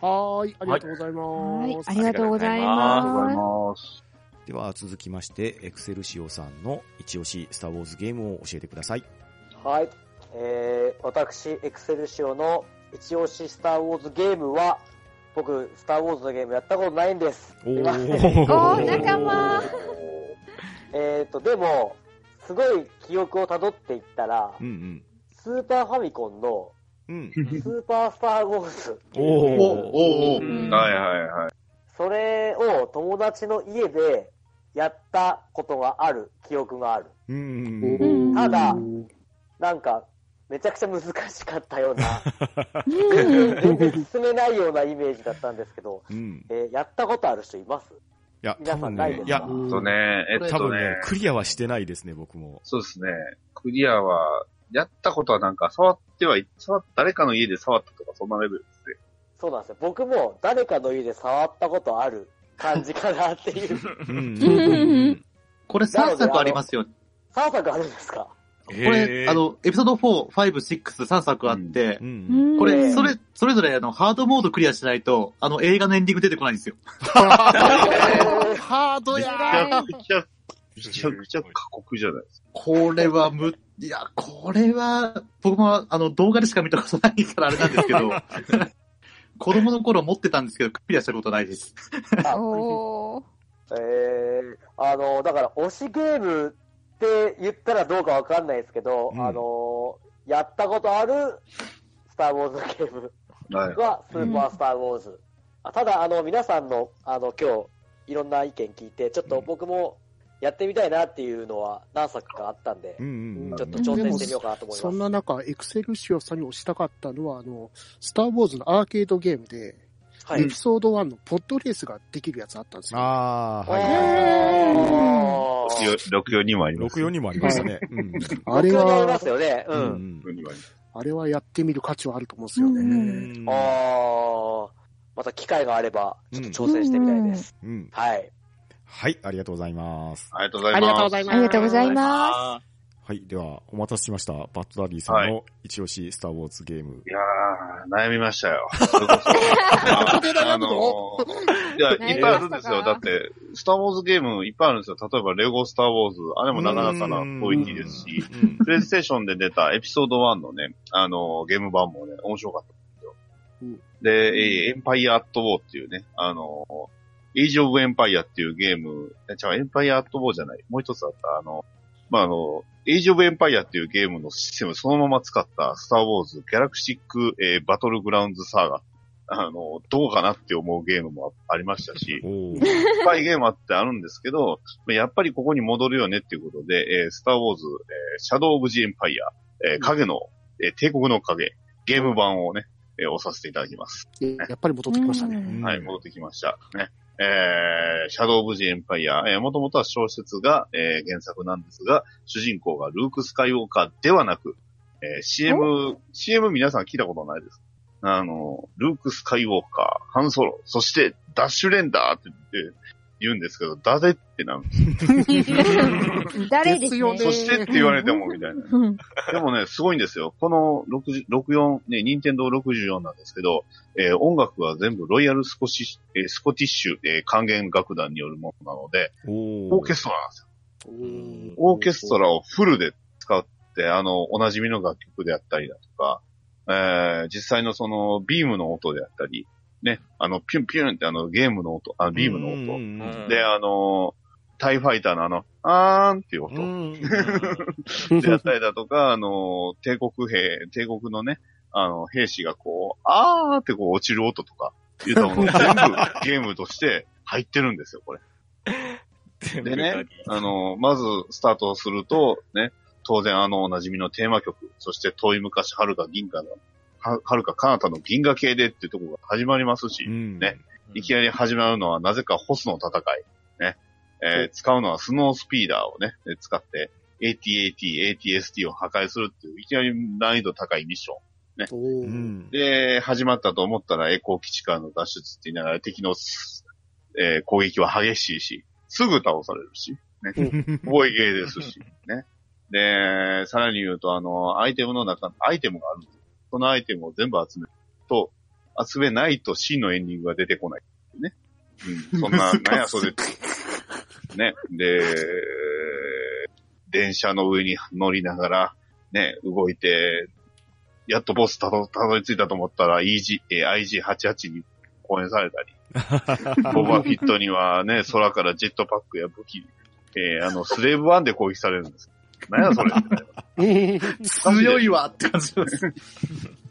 ーい、ありがとうございはいま。す。ありがとうございありがとうございまます。では続きまして、エクセルシオさんの一押しスターウォーズゲームを教えてください。はい。えー、私、エクセルシオの一押しスターウォーズゲームは、僕、スターウォーズのゲームやったことないんです。おー、仲間えっと、でも、すごい記憶を辿っていったらう、んスーパーファミコンのうん。スーパースターウォーズ、うん。おおー。おおうんはいはいはい。それを友達の家でやったことがある記憶がある。うん。うんただなんか、めちゃくちゃ難しかったような、うん全然進めないようなイメージだったんですけど、うん。えーやったことある人います？いや、皆多分ねさんないで、すかいや、とね、えっとね多分ね、、クリアはしてないですね、僕も。そうですね。クリアは、やったことはなんか触ってはい、触っ誰かの家で触ったとかそんなレベルですね。そうなんですよ。僕も誰かの家で触ったことある感じかなっていう。うん。これ3作ありますよ。3作あるんですか？これ、あの、エピソード4、5、6、3作あってう、ん。これ、うんそれ、それぞれあの、ハードモードクリアしないと、あの、映画のエンディング出てこないんですよ。ハードやめちゃくちゃ、めちゃくちゃ過酷じゃないですか。これはむ、いや、これは、僕もあの、動画でしか見たことないからあれなんですけど、子供の頃持ってたんですけど、クリアしたことないです。あおー。えー、あの、だから、推しゲームって言ったらどうかわかんないですけど、うんあの、やったことあるスター・ウォーズのゲームはい。はスーパースター・ウォーズ。あただ、あの、皆さんの、あの、今日、いろんな意見聞いて、ちょっと僕もやってみたいなっていうのは何作かあったんでう、ん。うんちょっと挑戦してみようかなと思いそんます。な中、エクセルシオさんに押したかったのは、あの、スター・ウォーズのアーケードゲームで、はいエピ。ソード1のポッドレースができるやつあったんですよ。あー、はい。あー64にもあります。64にもありました ね。うん。あれ僕にありまはす、よね。う。うんん。64にもあれはやってみる価値はあると思うんですよね。うんああ、また機会があれば、ちょっと挑戦してみたいです。うん。はい。はい、ありがとうございます。ありがとうございます。ありがとうございます。ありがとうございまはい、では、お待たせしました。バッドダディさんの一押しスターウォーズゲーム。いやー、悩みましたよ。あ あのー、いや、いっぱいあるんですよ。だって、スターウォーズゲームいっぱいあるんですよ。例えば、レゴスターウォーズ。あれもなかなかなクオリティですし、うんプレイステーションで出たエピソード1のね、あのー、ゲーム版もね、面白かったんですよ。うんで、えーエンパイアアットウォーっていうね、あのー、エイジオブエンパイアっていうゲーム、え違う、エンパイアアットウォーじゃない。もう一つあった、あの、まあ、あの、エイジオブエンパイアっていうゲームのシステムそのまま使ったスターウォーズギャラクシック、えーバトルグラウンズサーガ。あの、どうかなって思うゲームもありましたし、いっぱいゲームあってあるんですけど、やっぱりここに戻るよねっていうことで、えースターウォーズ、えーシャドウ・オブ・ジ・エンパイア、えー影の、えー帝国の影、ゲーム版をね、えー押させていただきます。えやっぱり戻ってきましたね。うんはい、戻ってきました。ね。えー、シャドウ・オブ・ジ・エンパイア、えー、もともとは小説が、えー原作なんですが、主人公がルーク・スカイウォーカーではなく、えー CM、CM 皆さん聞いたことないです。あの、ルーク・スカイウォーカー、ハンソロ、そしてダッシュレンダーって言って言うんですけど、誰ってなるんです 誰ですよねそしてって言われてもみたいな。うんでもね、すごいんですよ。この60 64、ね、任天堂64なんですけど、えー音楽は全部ロイヤルスコシッ、えースコティッシュ、えー管弦楽団によるものなので、おオーケストラなんですよ。うんオーケストラをフルで使って、あの、おなじみの楽曲であったりだとか、えー実際のその、ビームの音であったり、ね、あの、ピュンピュンってあの、ゲームの音、あビームの音。うんうんで、あの、タイファイターのあの、あーんっていう音。うんであったりだとか、あの、帝国兵、帝国のね、あの、兵士がこう、あーってこう落ちる音とか、いうのも 全部ゲームとして入ってるんですよ、これ。でね、あの、まずスタートすると、ね、当然あのおなじみのテーマ曲、そして遠い昔遥か銀河の、は遥か彼方の銀河系でっていうところが始まりますし、うんねいきなり始まるのはなぜかホスの戦い。ね。えー使うのはスノースピーダーをね、え使って、ATAT、ATST を破壊するっていう、いきなり難易度高いミッション。おーうんで、始まったと思ったらエコー基地からの脱出って言いながら敵のす、えー攻撃は激しいし、すぐ倒されるし、ね。防衛ゲーですし、ね。で、さらに言うと、あの、アイテムの中、アイテムがあるんですよ。そのアイテムを全部集めると、集めないと真のエンディングが出てこないね。うん。そんな、なんやそれ。ね。で、電車の上に乗りながら、ね、動いて、やっとボスたどたどり着いたと思ったら EG、えー IG88 に公演されたり、ボバフィットにはね、空からジェットパックや武器、えーあの、スレーブワンで攻撃されるんです。何やそれ強いわって感じです。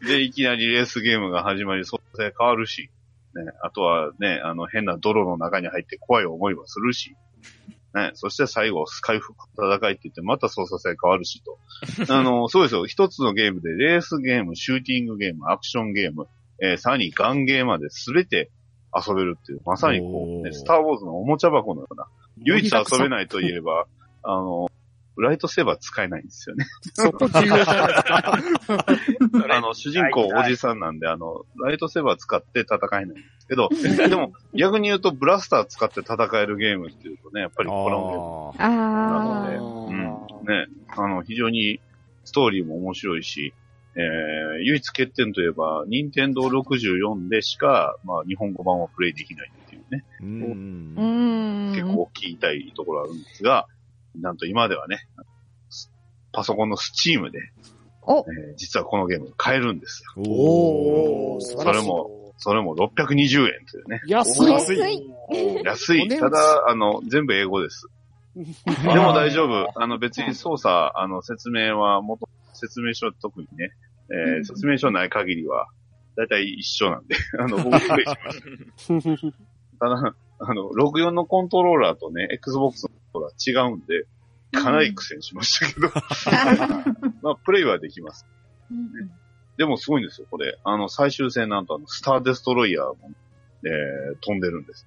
で、いきなりレースゲームが始まり、操作性変わるし、ね、あとはね、あの、変な泥の中に入って怖い思いはするし、ね、そして最後、スカイフ戦いって言って、また操作性変わるしと。あの、そうですよ。一つのゲームで、レースゲーム、シューティングゲーム、アクションゲーム、えーさらにガンゲーまで全て遊べるっていう、まさにこう、ね、スターウォーズのおもちゃ箱のような、唯一遊べないといえば、あの、ライトセーバー使えないんですよね。そこ重要じゃないですか。あの、主人公おじさんなんで、あの、ライトセーバー使って戦えないんですけど、でも、逆に言うと、ブラスター使って戦えるゲームっていうとね、やっぱりこのゲームああなー。うん、ね、あの、非常にストーリーも面白いし、えー、唯一欠点といえば、任天堂64でしか、まあ、日本語版はプレイできないっていうね、ーう。結構大きい痛いところあるんですが、なんと今ではね、パソコンのスチームで、お、えー実はこのゲーム買えるんですよ。おー、素晴そ。れも、それも620円というね。安い。安い。ただ、あの、全部英語です。でも大丈夫。あの、別に操作、あの、説明は、元、説明書特にね、えーうん説明書ない限りは、だいたい一緒なんで、あの、僕プレイしました。ただ、あの、64のコントローラーとね、Xbox のコントローラー違うんで、かなり苦戦しましたけど、まあ、プレイはできます。うんでもすごいんですよ、これ。あの、最終戦なんとあの、スターデストロイヤーも、えー飛んでるんです。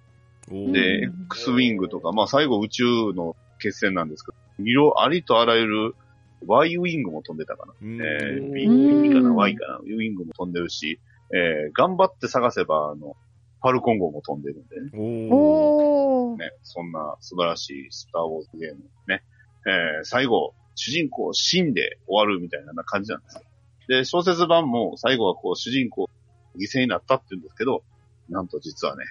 で、うん X ウィングとか、まあ最後宇宙の決戦なんですけど、色ありとあらゆる Y ウィングも飛んでたかな。うんえー、うん B, B かな ?Y かなウィングも飛んでるし、えー、頑張って探せば、あの、ファルコン号も飛んでるんでね。お。ねそんな素晴らしいスターウォーズゲームね。えー、最後、主人公死んで終わるみたいな感じなんですよ。で、小説版も最後はこう主人公犠牲になったって言うんですけど、なんと実はね、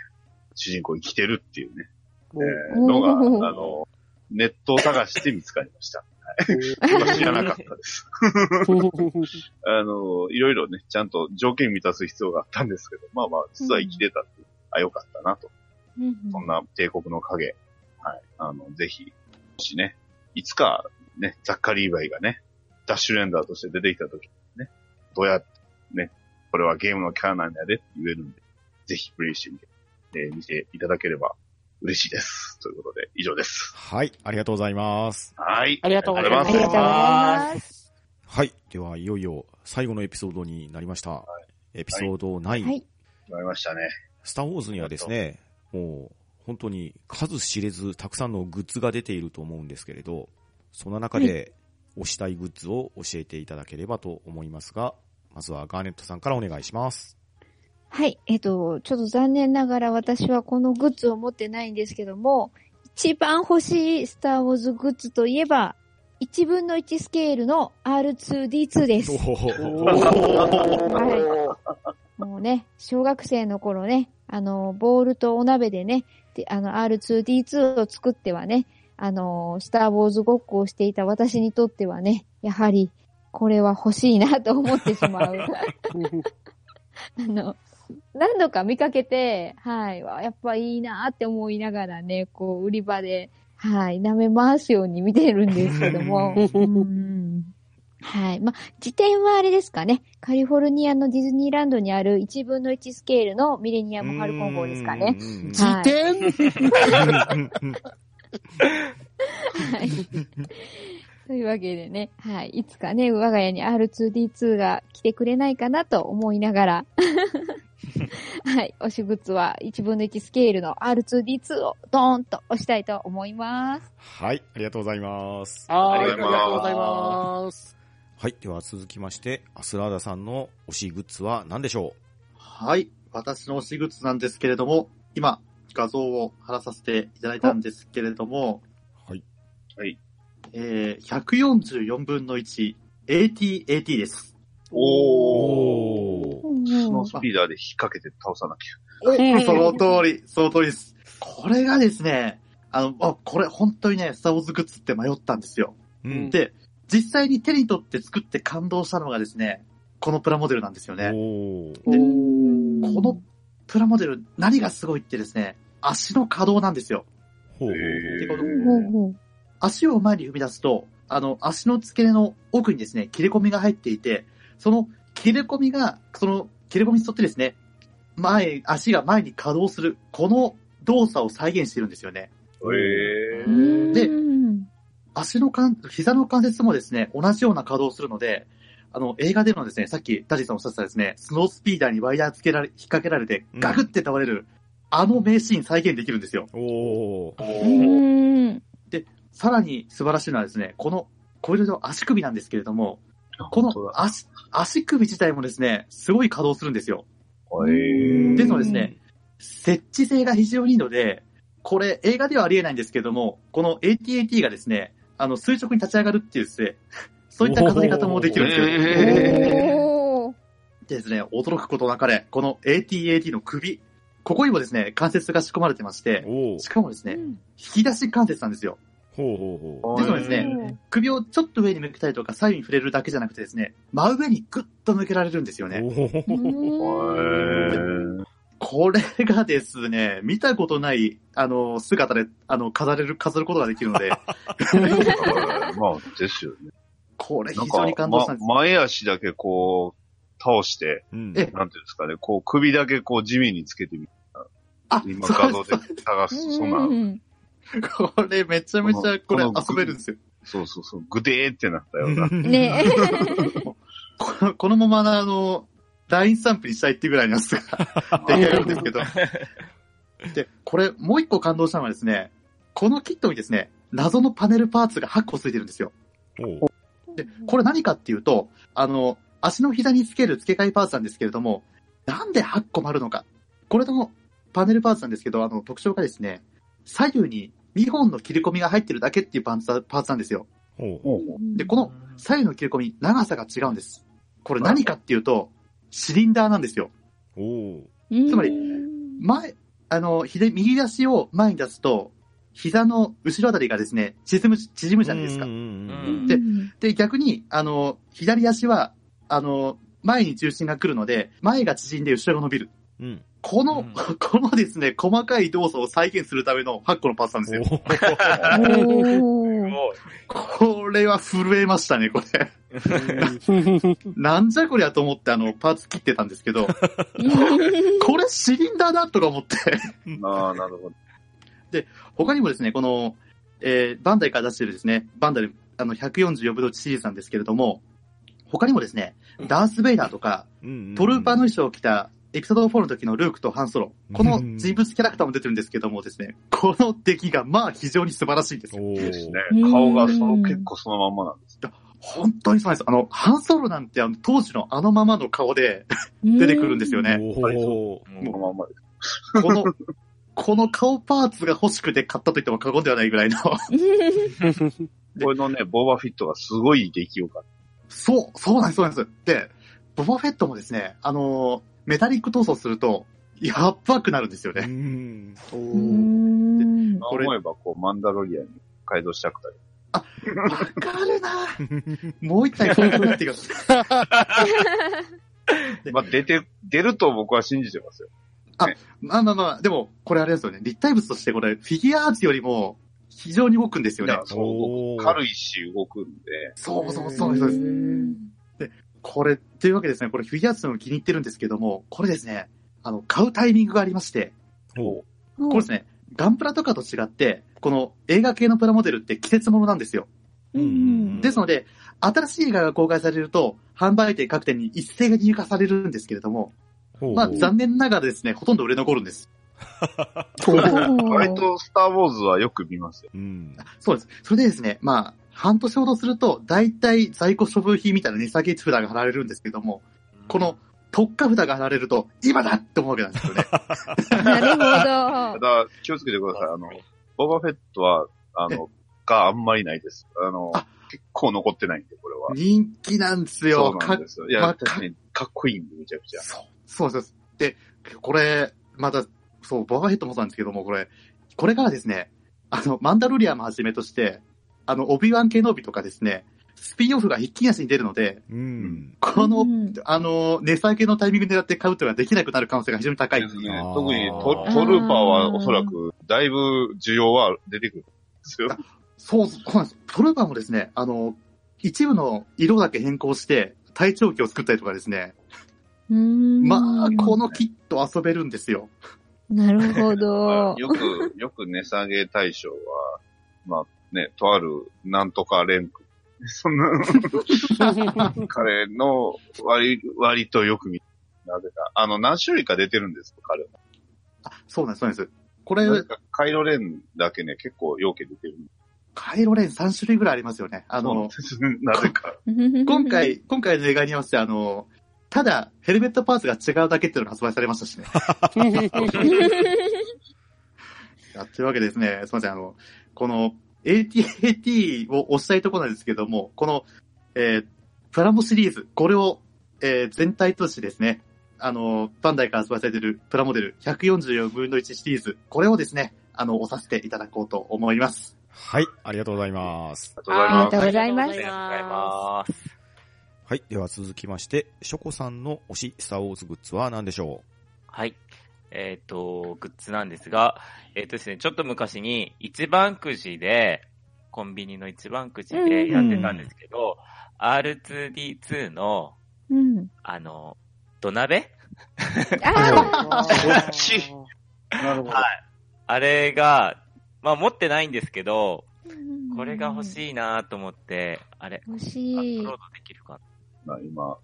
主人公生きてるっていうね、えーのが、あの、ネットを探して見つかりました。知らなかったです。あの、いろいろね、ちゃんと条件満たす必要があったんですけど、まあまあ、実は生きてたって、あ、よかったなと。うんそんな帝国の影。はい。あの、ぜひ、もしね、いつか、ね、ザッカリーバイがね、ダッシュレンダーとして出てきた時にね、どうやって、ね、これはゲームのキャラなんやでって言えるんで、ぜひプレイしてみて、えー見ていただければ嬉しいです。ということで、以上です。はい、ありがとうございます。はい。ありがとうございますありがとうございます。はい。では、いよいよ最後のエピソードになりました。エピソード9、はい。決まりましたね。スターウォーズにはですね、もう本当に数知れずたくさんのグッズが出ていると思うんですけれど、その中で推したいグッズを教えていただければと思いますが、まずはガーネットさんからお願いします。はい。えっと、ちょっと残念ながら私はこのグッズを持ってないんですけども、一番欲しいスターウォーズグッズといえば、1分の1スケールの R2D2 です。おはい。もうね、小学生の頃ね、あの、ボールとお鍋でね、であの、R2D2 を作ってはね、あの、スターウォーズごっこをしていた私にとってはね、やはり、これは欲しいなと思ってしまう。あの、何度か見かけて、はい、わやっぱいいなって思いながらね、こう、売り場で、はい、舐め回すように見てるんですけども。うんはい。まあ、時点はあれですかね。カリフォルニアのディズニーランドにある1分の1スケールのミレニアム・ファルコン号ですかね。うん。辞典はい。というわけでね、はい。いつかね、我が家に R2D2 が来てくれないかなと思いながら、はい。推しグッズは1分の1スケールの R2D2 をドーンと押したいと思います。はい、ありがとうございます。はい、ありありがとうございます。はい、では続きまして、アスラーダさんの推しグッズは何でしょはい。私の推しグッズなんですけれども、今、画像を貼らさせていただいたんですけれども、うはい。はい。えー、144分の1、AT-AT です。おー。うんスピーダーで引っ掛けて倒さなきゃ。その通り、その通りです。これがですね、あの、あ、これ本当にね、スターウォーズグッズって迷ったんですよ。うん。で、実際に手に取って作って感動したのがですね、このプラモデルなんですよね。でこのプラモデル、何がすごいってですね、足の可動なんですよ。でこの。足を前に踏み出すと、あの、足の付け根の奥にですね、切れ込みが入っていて、その切れ込みが、その切れ込みに沿ってですね、前、足が前に可動する、この動作を再現しているんですよね。えうーんで足の関、膝の関節もですね、同じような可動をするので、あの、映画でのですね、さっきダジさんおっしゃってたですね、スノースピーダーにワイヤーつけられ、引っ掛けられて、ガクって倒れる、あの名シーン再現できるんですよ。おーうーん。さらに素晴らしいのはですね、この、これの足首なんですけれども、この足、足首自体もですね、すごい可動するんですよ。えーですのでですね、設置性が非常にいいので、これ映画ではありえないんですけども、この ATAT がですね、あの、垂直に立ち上がるっていうですね、そういった飾り方もできるんですよ。えおー。でですね、驚くことなかれ、この ATAT の首、ここにもですね、関節が仕込まれてまして、しかもですね、うん。引き出し関節なんですよ。ほうほうほですのでですね、首をちょっと上に向けたりとか、左右に触れるだけじゃなくてですね、真上にグッと向けられるんですよう。ね。これがですね、見たことない、あの、姿で、あの、飾れる、飾ることができるので、まあ、ですよね。これなんか非常に感動したんです。ま、前足だけこう、倒して、うんえなんていうんですかね、こう、首だけこう、地面につけてみあ、今画像で探す、そんな、うんこれめちゃめちゃこれ遊べるんですよ。そうそうそう、ぐでーってなったような。ねこの このままあの、ラインスタンプにしたいってぐらいのやつが出来上がるんですけど。で、これもう一個感動したのはですね、このキットにですね、謎のパネルパーツが8個ついてるんですよ。で、これ何かっていうと、あの、足の膝につける付け替えパーツなんですけれども、なんで8個もあるのか。これのパネルパーツなんですけど、あの、特徴がですね、左右に2本の切り込みが入ってるだけっていうパーツパーツなんですよ。ほで、この左右の切り込み、長さが違うんです。これ何かっていうと、シリンダーなんですよ。つまり前、あの、左、右足を前に出すと、膝の後ろあたりがですね、縮む、縮むじゃないですかでで、逆に、あの、左足は、あの、前に重心が来るので、前が縮んで後ろが伸びる。うん。うん。この、うん このですね、細かい動作を再現するための8個のパーツなんですよ。これは震えましたね、これ。なんじゃこりゃと思って、あの、パーツ切ってたんですけど、これシリンダーだとか思って。ああ、なるほど。他にもですね、この、えーバンダイから出してるですね、バンダイ、あの、144分の1シリーズなんですけれども、他にもですね、ダース・ベイダーとか、トルーパーの衣装を着たエピソード4の時のルークとハンソロ、この人物キャラクターも出てるんですけどもですね、この出来がまあ非常に素晴らしいです。おですねうん。顔がその結構そのまんまなんです。本当にそうなんです。あの、ハンソロなんてあの当時のあのままの顔で出てくるんですよね。おーもまんまです。この、この顔パーツが欲しくて買ったと言っても過言ではないぐらいの。これのね、ボーバーフィットがすごい出来よかっそう、そうなんです、そうなんです。で、ボバフェットもですね、あのーメタリック塗装すると、やっばくなるんですようね。ん。うんた。これ思えば、こう、マンダロリアンに改造したくたり。わかるなもう一体買いたくなってき まあ、出て、出ると僕は信じてますよ。まあまあまあ、でも、これあれですよね。立体物としてこれ、フィギュアアーツよりも、非常に動くんですよね。そう軽いし動くんで、そうそうそうそうです。これ、っていうわけですね、これフィギュアアーツも気に入ってるんですけども、これですね、あの、買うタイミングがありまして、ほこれですね、ガンプラとかと違って、この映画系のプラモデルって季節ものなんですよ。う。うんですので、新しい映画が公開されると、販売店各店に一斉が入荷されるんですけれども、まあ残念ながらですね、ほとんど売れ残るんです。割とスターウォーズはよく見ますよ。うん。そうです。それでですね、まあ、半年ほどすると、大体在庫処分品みたいな値下げ札が貼られるんですけども、この特価札が貼られると、今だって思うわけなんですよね。なるほただ、気をつけてください。あの、ボバフェットは、あの、があんまりないです。あのあ、結構残ってないんで、これは。人気なんですそよ。うなかんですよ。いや、まかにかっこいいんで、めちゃくちゃ。そう、そうです。で、これ、また、そう、ボバヘッドもそうなんですけども、これ、これからですね、あの、マンダロリアンもはじめとして、あの、オビワン系ノビとかですね、スピンオフが一気に足に出るので、うん。この、うんあの、値下げのタイミング狙って買うというのはできなくなる可能性が非常に高いですねあー特にトトルーパーはおそらく、だいぶ需要は出てくるんですよ。そう、そうなんです。トルーパーもですね、あの、一部の色だけ変更して、体調機を作ったりとかですね。まあ、このキット遊べるんですよ。なるほまあど。よく、よく値下げ対象は、まあね、とあるなんとかレンク。そんな、彼の割、割とよく見なぜか。あの、何種類か出てるんですよ、彼は。あ、そうなんです、そうなんです。これ、カイロレンだけね、結構容器出てる。カイロレン3種類ぐらいありますよね。あの、なぜか。今回、今回の映画に合わせて、あの、ただ、ヘルメットパーツが違うだけっていうのが発売されましたしね。やってるわけですね。すみません、あの、この ATAT を押したいところなんですけども、この、えープラモシリーズ、これを、えー全体としてですね、あの、バンダイから発売されているプラモデル144分の1シリーズ、これをですね、あの、押させていただこうと思います。はい、ありがとうございます。ありがとうございます。ありがとうございます。はい、では続きまして、ショコさんの推しスターウォーズグッズは何でしょはい。えっ、と、グッズなんですが、えっ、とですね、ちょっと昔に一番くじで、コンビニの一番くじでやってたんですけど、R2D2 の、うん。あの、土鍋？あそっち。なるほど。あれが、まあ持ってないんですけど、ーこれが欲しいなと思って、あれ、欲アッしいプロー。ドできるかまあ今、な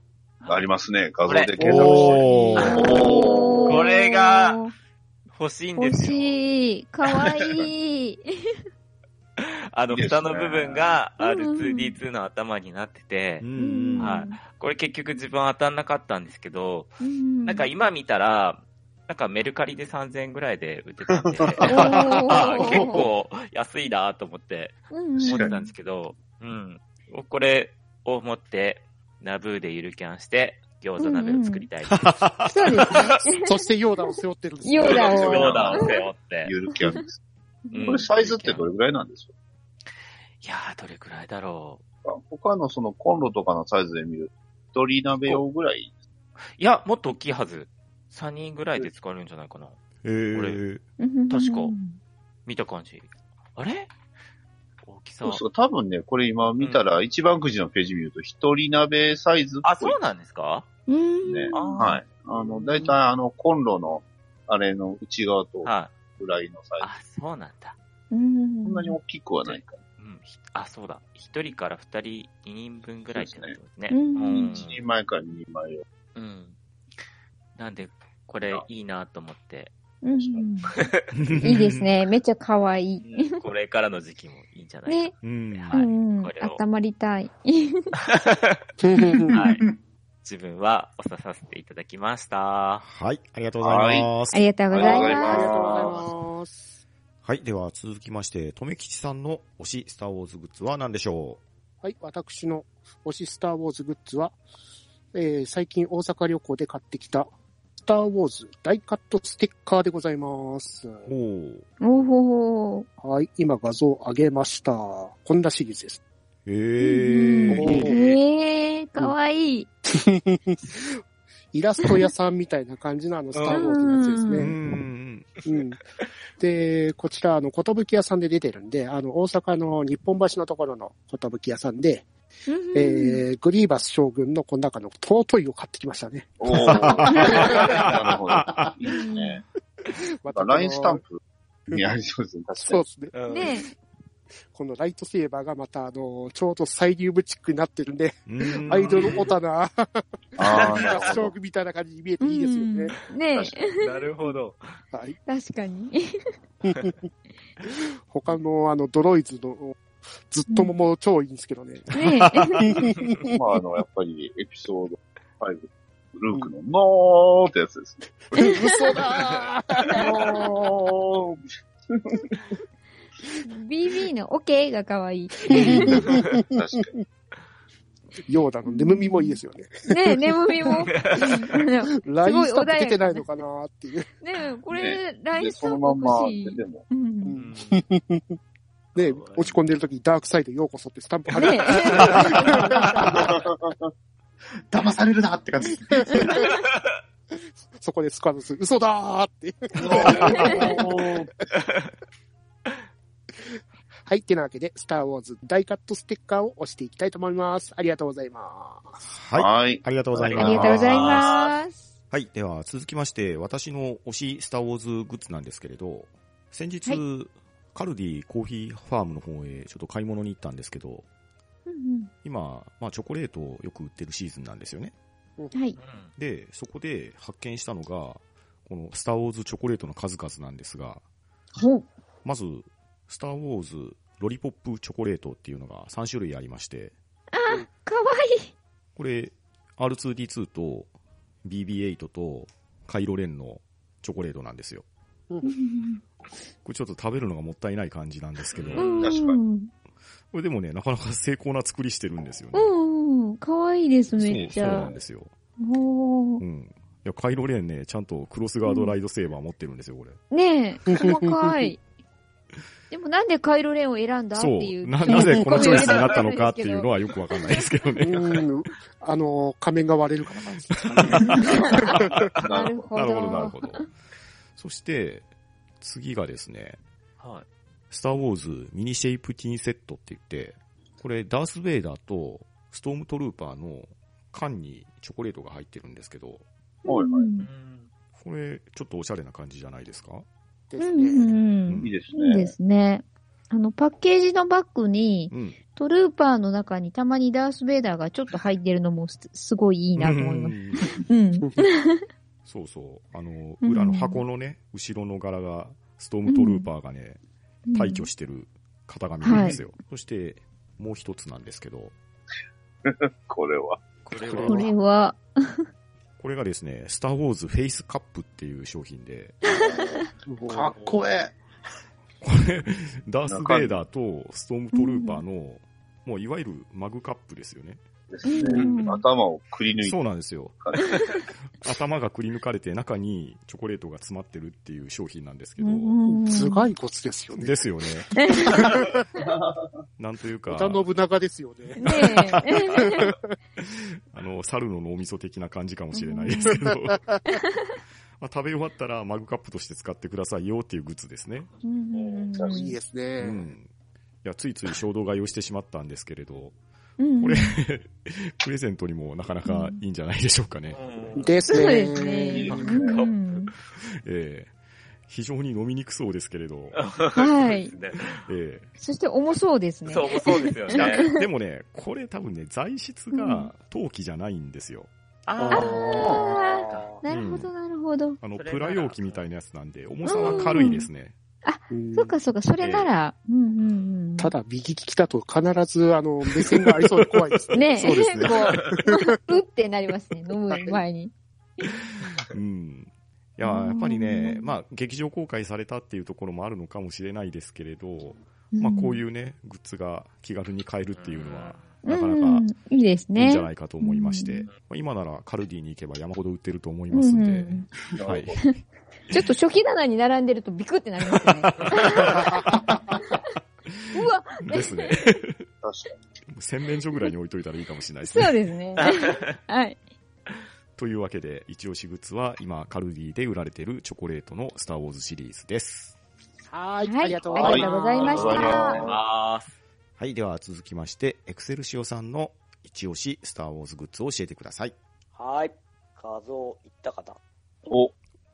ありますね。画像でう検索して。おー。これが欲しいんで欲すよ。しい。かわいい。あの、いいですね蓋の部分がうんうん R2D2 の頭になっててう、うんん。はいこれ結局自分当たんなかったんですけど、うんなんか今見たら、なんかメルカリで3000円ぐらいで売ってたんで、結構安いなと思ってうん思ってたんですけど、うん。これを持って、ナブーでゆるキャンして、餃子鍋を作りたいです。そうですね。そしてヨーダを背負ってるんですねヨーダをヨーダを背負って。ゆるキャンです。うんこれサイズってどれぐらいなんですか？いやー、どれくらいだろ他のそのコンロとかのサイズで見ると、一人鍋用ぐらい。う。いや、もっと大きいはず。3人ぐらいで使えるんじゃないかな。えー、確か見た感じ。あれ？大きさそう。そう、多分ね、これ今見たら一番くじのページ見ると、一人鍋サイズっぽい。あ、そうなんですか？うん。ね。あーはい。あの、だいたいあの、コンロの、あれの内側とはい。ぐらいのサイズ。あ、そうなんだ。うん。そんなに大きくはないかうん。ひあ、そうだ。一人から二人、二人分ぐらいってことですね。そうんら。一人前から二人前を。うん。なんで、これいいなと思って、うん。いいです。ね。めっちゃ可愛い。これからの時期もいいんじゃないかな。ね。うん。はいうんこれを温まりたい。はい。自分は押ささせていただきました。はい、ありがとうございます。ありがとうございありありがとうございまます。はい、では続きまして、とめきちさんの推しスターウォーズグッズは何でしょはい、私の推しスターウォーズグッズは、えー、最近大阪旅行で買ってきた、スターウォーズ大カットステッカーでございます。うお。おほほはい、今画像上げました。こんなシリーズです。えー。ー。ええー、かわいい。イラスト屋さんみたいな感じのあのスターウォーズのやつですうね。ん。うん。で、こちら、あの、ことぶき屋さんで出てるんで、あの、大阪の日本橋のところのことぶき屋さんで、えー、グリーバス将軍のこの中の尊いを買ってきましたね。おー。なるほど。いいですね。またラインスタンプ。プにありそうですね、確かに。そうですね。うんねこのライトセーバーがまた、あの、ちょうどサイリウムチックになってるんで、うんアイドルオタな、あグあ、リーバス。将軍みたいな感じに見えていいですよね。うんねなるほど。はい。確かに。他の、あの、ドロイズの、ずっともも超いいんですけどね。ね まあ、あの、やっぱりエピソード5、ルークのノーってやつですね。嘘だーノー BB のオケがかわいい。確かに。ヨーダの眠みもいいですよね。ね眠みも。ラインスタンプ出てないのかなっていう。ねこれ、ライで、ンスタンプそのまんま欲しい。出ても。う。うんんね落ち込んでる時にダークサイドようこそってスタンプ貼る。ね 騙されるなって感じ。そこでスカーズ嘘だーって。はい。ってなわけで、スターウォーズ大カットステッカーを押していきたいと思います。ありがとうございます。はい。はい。ありがとうございます。ありがとうございます。はい。では、続きまして、私の推しスターウォーズグッズなんですけれど、先日、はカルディコーヒーファームの方へちょっと買い物に行ったんですけど、うん今、まあ、チョコレートをよく売ってるシーズンなんですよね。うんはい。で、そこで発見したのが、このスターウォーズチョコレートの数々なんですが。まず、スターウォーズロリポップチョコレートっていうのが3種類ありまして、かわいい。これ、R2D2 と BB8 とカイロレンのチョコレートなんですよ。これちょっと食べるのがもったいない感じなんですけど、うん。確かうん。これでもね、なかなか精巧な作りしてるんですよね。うん。かわいいです、そうめっちそうなゃん。ですよ。ほうん。いや、カイロレンね、ちゃんとクロスガードライドセーバー持ってるんですよ、これ。う。ねえ、細かい。でもなんでカイロレンを選んだ？っていう。。な、なぜこのチョイスになったのかっていうのはよくわかんないですけどうね。ん。あの、仮面が割れるからなんですかね。なるほなるほど、ど。なるほど。そして、次がですね、はい。スターウォーズミニシェイプティーンセットって言って、これダース・ベイダーとストームトルーパーの缶にチョコレートが入ってるんですけど、はいうんうんこれちょっとおしゃれな感じじゃないですか？ですね。うんいいですいいでね。すね。あの、パッケージのバッグに、うん。トルーパーの中にたまにダース・ベイダーがちょっと入ってるのもすすごいいいなと思います。す。うん。そうそう。あの、うん裏の箱のね、後ろの柄が、ストームトルーパーがね、退去してる型紙なんですよ。そして、もう一つなんですけど、これは。これこは、れは、これがですね、スターウォーズフェイスカップっていう商品で、かっこえこれ、ダース・ベイダーとストームトルーパーの、もういわゆるマグカップですよね。ですうんね。頭をくり抜いてそうなんですよ。頭がくり抜かれて中にチョコレートが詰まってるっていう商品なんですけど、うん頭蓋骨ですよね。ですよね。なんというか、織田信長ですよね。ねえ。あの、猿の脳みそ的な感じかもしれないですけど、まあ、食べ終わったらマグカップとして使ってくださいよっていうグッズですね。うんいいですうね。ん。いや、ついつい衝動買いをしてしまったんですけれど、うんこれ、プレゼントにもなかなかいいんじゃないでしょうかね。うんですそうですね。ね。マグカップうんええ非常に飲みにくそうですけれど、はいそうですねえそして重そうですね。そう、そうですよね。でもね、これ多分ね、材質が陶器じゃないんですよ。ああなるほど、なるほど。あの、プラ容器みたいなやつなんで、重さは軽いですね。うんそっかそっか、それなら、うんうんうん。ただ、右利きだと必ず、あの、目線がありそうで怖いです ね。ねそうですねこう、うってなりますね、飲む前に。うん。いや、やっぱりね、まあ、劇場公開されたっていうところもあるのかもしれないですけれど、まあ、こういうね、グッズが気軽に買えるっていうのは、なかなかうんいいですね。いいんじゃないかと思いまして、うんまあ今ならカルディに行けば山ほど売ってると思いますんで、うんはい。ちょっと初期棚に並んでるとビクってなりますね。うわ、ですね。確か洗面所ぐらいに置いといたらいいかもしれないですね。そうですね。はい。というわけで、一押しグッズは今、カルディで売られているチョコレートのスターウォーズシリーズです。はい、はいありがとうございましたありがとうございますあはい、では続きまして、エクセルシオさんの一押しスターウォーズグッズを教えてください。はい。画像いったかな。お、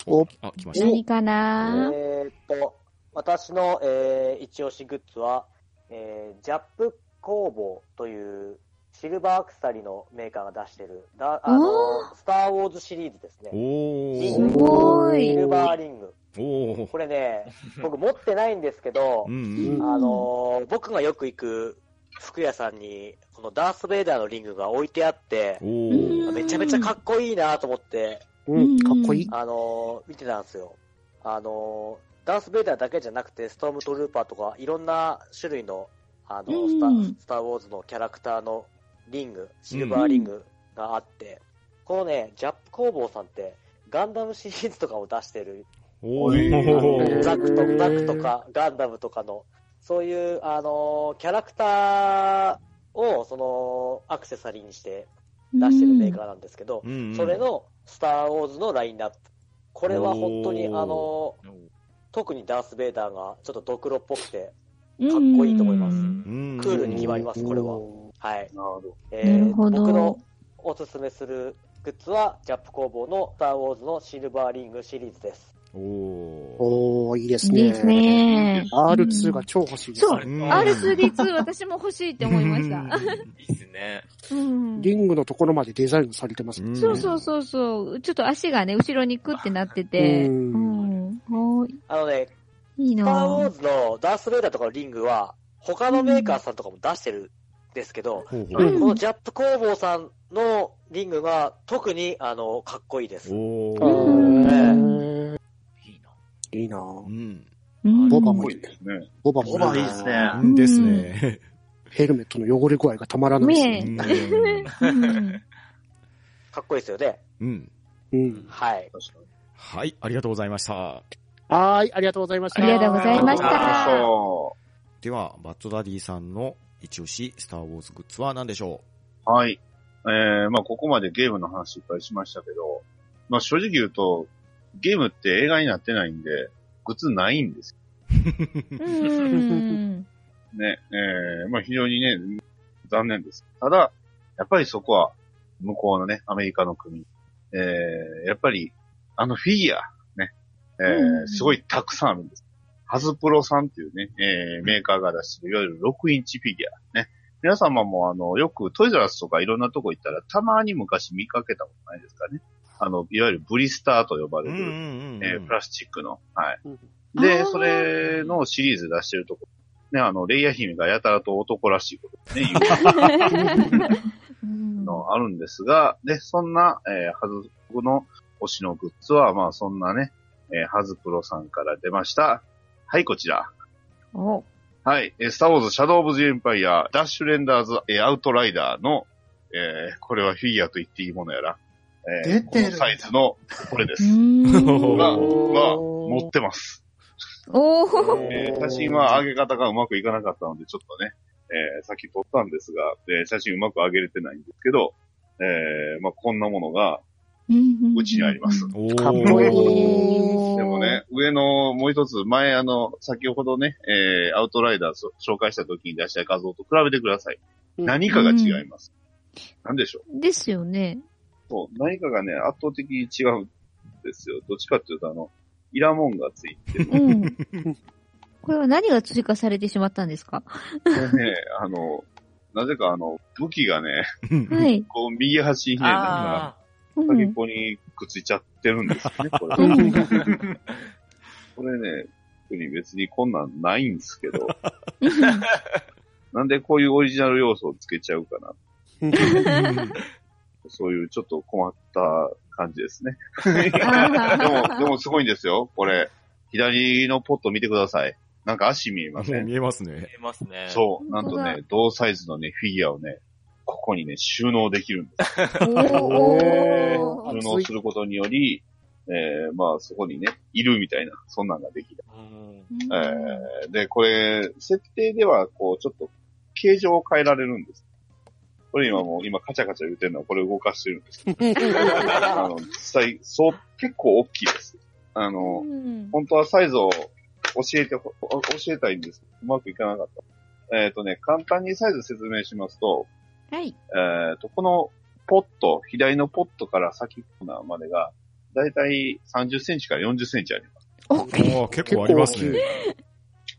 お、あ、来ました。何かな？えーっと、私の、えー一押しグッズは、えージャップ工房というシルバーアクサリのメーカーが出してる、だあの、スターウォーズシリーズですね。おすごいシルバーリング。おーこれね、僕持ってないんですけどう、んうん。あのー僕がよく行く服屋さんに、このダース・ベイダーのリングが置いてあってめちゃめちゃかっこいいなと思って、うん、かっこいい。あのー見てたんですよ。あのーダース・ベイダーだけじゃなくて、ストームトルーパーとか、いろんな種類の、あのうんスタ、スター・ウォーズのキャラクターのリング、シルバーリングがあって、このね、ジャップ工房さんって、ガンダムシリーズとかを出してる、お。ザクと、ザクとかガンダムとかの、そういう、あのーキャラクターを、その、アクセサリーにして出してるメーカーなんですけど、それのスター・ウォーズのラインナップ。これは本当に、あのー特にダース・ベイダーがちょっとドクロっぽくて、かかっこいいと思いますうんクールに決まります、これは。おはい。なるほど。えー僕のおすすめするグッズは、ジャップ工房のスター・ウォーズのシルバーリングシリーズです。おー。おー、いいですね。いいですね。R2 が超欲しいです。そううん R2D2 私も欲しいって思いました。いいっすね。うんリングのところまでデザインされてます。うんそうそうそうそう。ちょっと足がね、後ろにクってなってて。ううんあのね、いいスター・ウォなーズのダース・ベイダーとかのリングは、他のメーカーさんとかも出してるんですけど、ほうんこのジャップ工房さんのリングが特に、あの、かっこいいです。おいな。いいなうん。うんボバもかっこいいですね。ボバもボバいいですね。うんですね。ヘルメットの汚れ具合がたまらないですねかっこいいですよね。うん。うん。はい。はい、ありがとうございました。はーい、ありがとうございました。ありがとうございましたでは、バッドダディさんの一押しスターウォーズグッズは何でしょはい。えー、まあここまでゲームの話いっぱいしましたけど、まあ正直言うと、ゲームって映画になってないんで、グッズないんです。よね。えー、まあ非常にね、残念です。ただ、やっぱりそこは、向こうのね、アメリカの国。えー、やっぱり、あのフィギュア、ね、えー、すごいたくさん。あるん。です。ハズプロさん。っていうね、えー、メーカーが出してる、いわゆる6インチフィギュア。ね。皆様もあの、よくトイザラスとかいろん。なとこ行ったら、たまに昔見かけたことないですかね。あの、いわゆるブリスターと呼ばうれる、んえープラスチックの。はい。うんで、それのシリーズ出してるとこ。ね、あの、レイア姫がやたらと男らしいことね、言ううん のあるんですが、で、そんな、えー、ハズプロの推しのグッズは、まあ、そんなね、えー、ハズプロさんから出ました。はい、こちら。おはい、えースターウォーズ、 Shadow of the Empire、ダッシュレンダーズ、えーアウトライダーの、えーこれはフィギュアと言っていいものやら、えー出てるこのサイズの、これです。うんが、おが、おー持ってます。おーえー写真は上げ方がうまくいかなかったので、ちょっとね、えーさっき撮ったんですが、えー写真うまく上げれてないんですけど、えーまあ、こんなものが、うちにあります。おかっこいいでもね、上のもう一つ、前あの、先ほどね、えーアウトライダーそ紹介した時に出した画像と比べてください。うん何かが違います。なんでしょう？ですよね。そう、何かがね、圧倒的に違うんですよ。どっちかっていうと、あの、イラモンがついてる。うん。これは何が追加されてしまったんですか？これね、あの、なぜかあの、武器がね、はい。こう、右端にね、なんか、先っぽにくっついちゃってるんですよね、これ。うんこれね、特に別にこんなんないんですけど、なんでこういうオリジナル要素をつけちゃうかな。そういうちょっと困った感じですね。でも、でもすごいんですよ、これ。左のポット見てください。なんか足見えません見えますー見ね。えますね。そう。なんとね、同サイズのね、フィギュアをね、ここにね、収納できるんです。収納することにより、えー、まあそこにね、いるみたいな、そんなんができる。うん。えー、で、これ、設定では、こう、ちょっと、形状を変えられるんです。これ今もう、今カチャカチャ言ってるのはこれ動かしてるんですけど、あの、実際、そう、結構大きいです。あの、うん本当はサイズを教えてほ、教えたいんですけどうまくいかなかった。えっ、とね、簡単にサイズ説明しますと、はい。えっ、と、このポット、左のポットから先っぽまでが、だいたい30センチから40センチあります。おおー結構ありますね。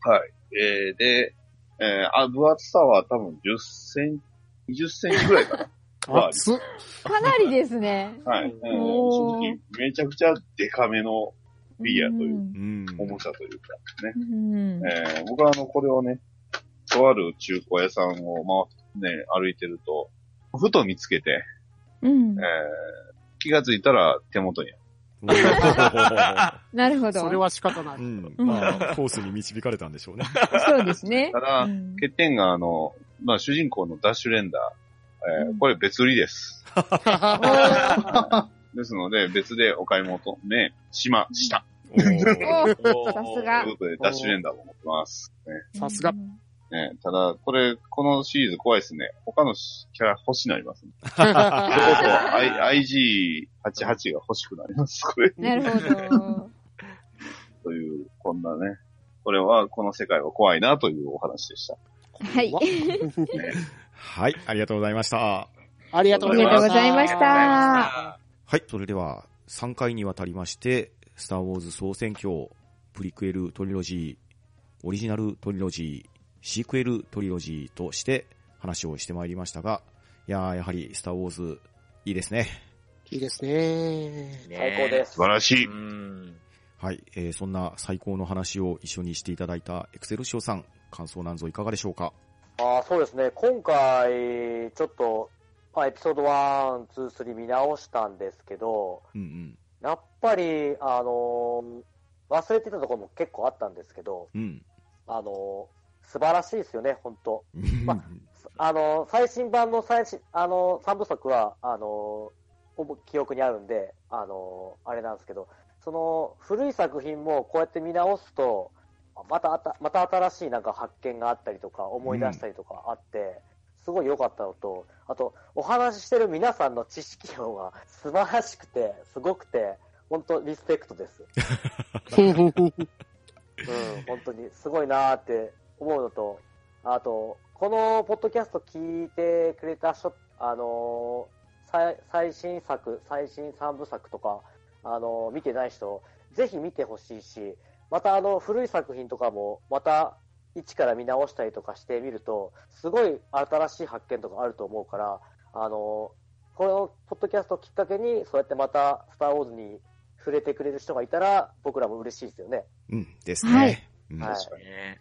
はい。えー、で、えー、あ、分厚さは多分10センチ、20センチぐらいかな。熱っ。かなりですね。はい。正直、めちゃくちゃデカめのフィギュアといううん。重さというかね。うん。えー、僕はあの、これをね、とある中古屋さんを回ってね、歩いてると、ふと見つけて、うんえー、気がついたら手元に なるほど。それは仕方ない。うん。まあ、コースに導かれたんでしょうね。そうですね。ただうん欠点があの、まあ主人公のダッシュレンダえーこれ別売りです。ですので、別でお買い求めしました。おーおさすがということで、ダッシュレンダーも持ってます。ねさすが。ね、ただ、これ、このシリーズ怖いですね。他のキャラ欲しになりますね。それこそ、I、IG88 が欲しくなります。これ。なるほど。という、こんなね。これは、この世界は怖いなというお話でした。はい。はい、ありがとうございました。ありがとうございましありがとうございまた。はい、それでは3回にわたりまして、スターウォーズ総選挙、プリクエルトリロジー、オリジナルトリロジー、シークエルトリロジーとして話をしてまいりましたが、いやー、やはりスターウォーズ、いいですね。いいですね。ね最高です素晴らしい。うん。はい、えー、そんな最高の話を一緒にしていただいたエクセルシオさん、感想なんぞいかがでしょうか？ああ、そうですね。今回、ちょっと、まあ、エピソード1、2、3見直したんですけど、うんやっぱり、あのー忘れてたところも結構あったんですけど、うん。うん。あのー素晴らしいですよね、本当 まあのー最新版の最新、あのー、3部作は、あの記憶にあるんで、あのーあれなんですけど、その古い作品もこうやって見直すと、またあた、また新しいなんか発見があったりとか、思い出したりとかあって、すごい良かったのと、あと、お話ししてる皆さんの知識量が 素晴らしくて、すごくて、本当リスペクトです。うん、本当にすごいなーって思うのと、あと、このポッドキャスト聞いてくれた人、あのー最最新作、最新三部作とか、あのー見てない人、ぜひ見てほしいし、またあの、古い作品とかも、また、一から見直したりとかしてみると、すごい新しい発見とかあると思うから、あのーこのポッドキャストをきっかけに、そうやってまた、スター・ウォーズに触れてくれる人がいたら、僕らも嬉しいですよね。うん、ですね。はいうんはい確かにね。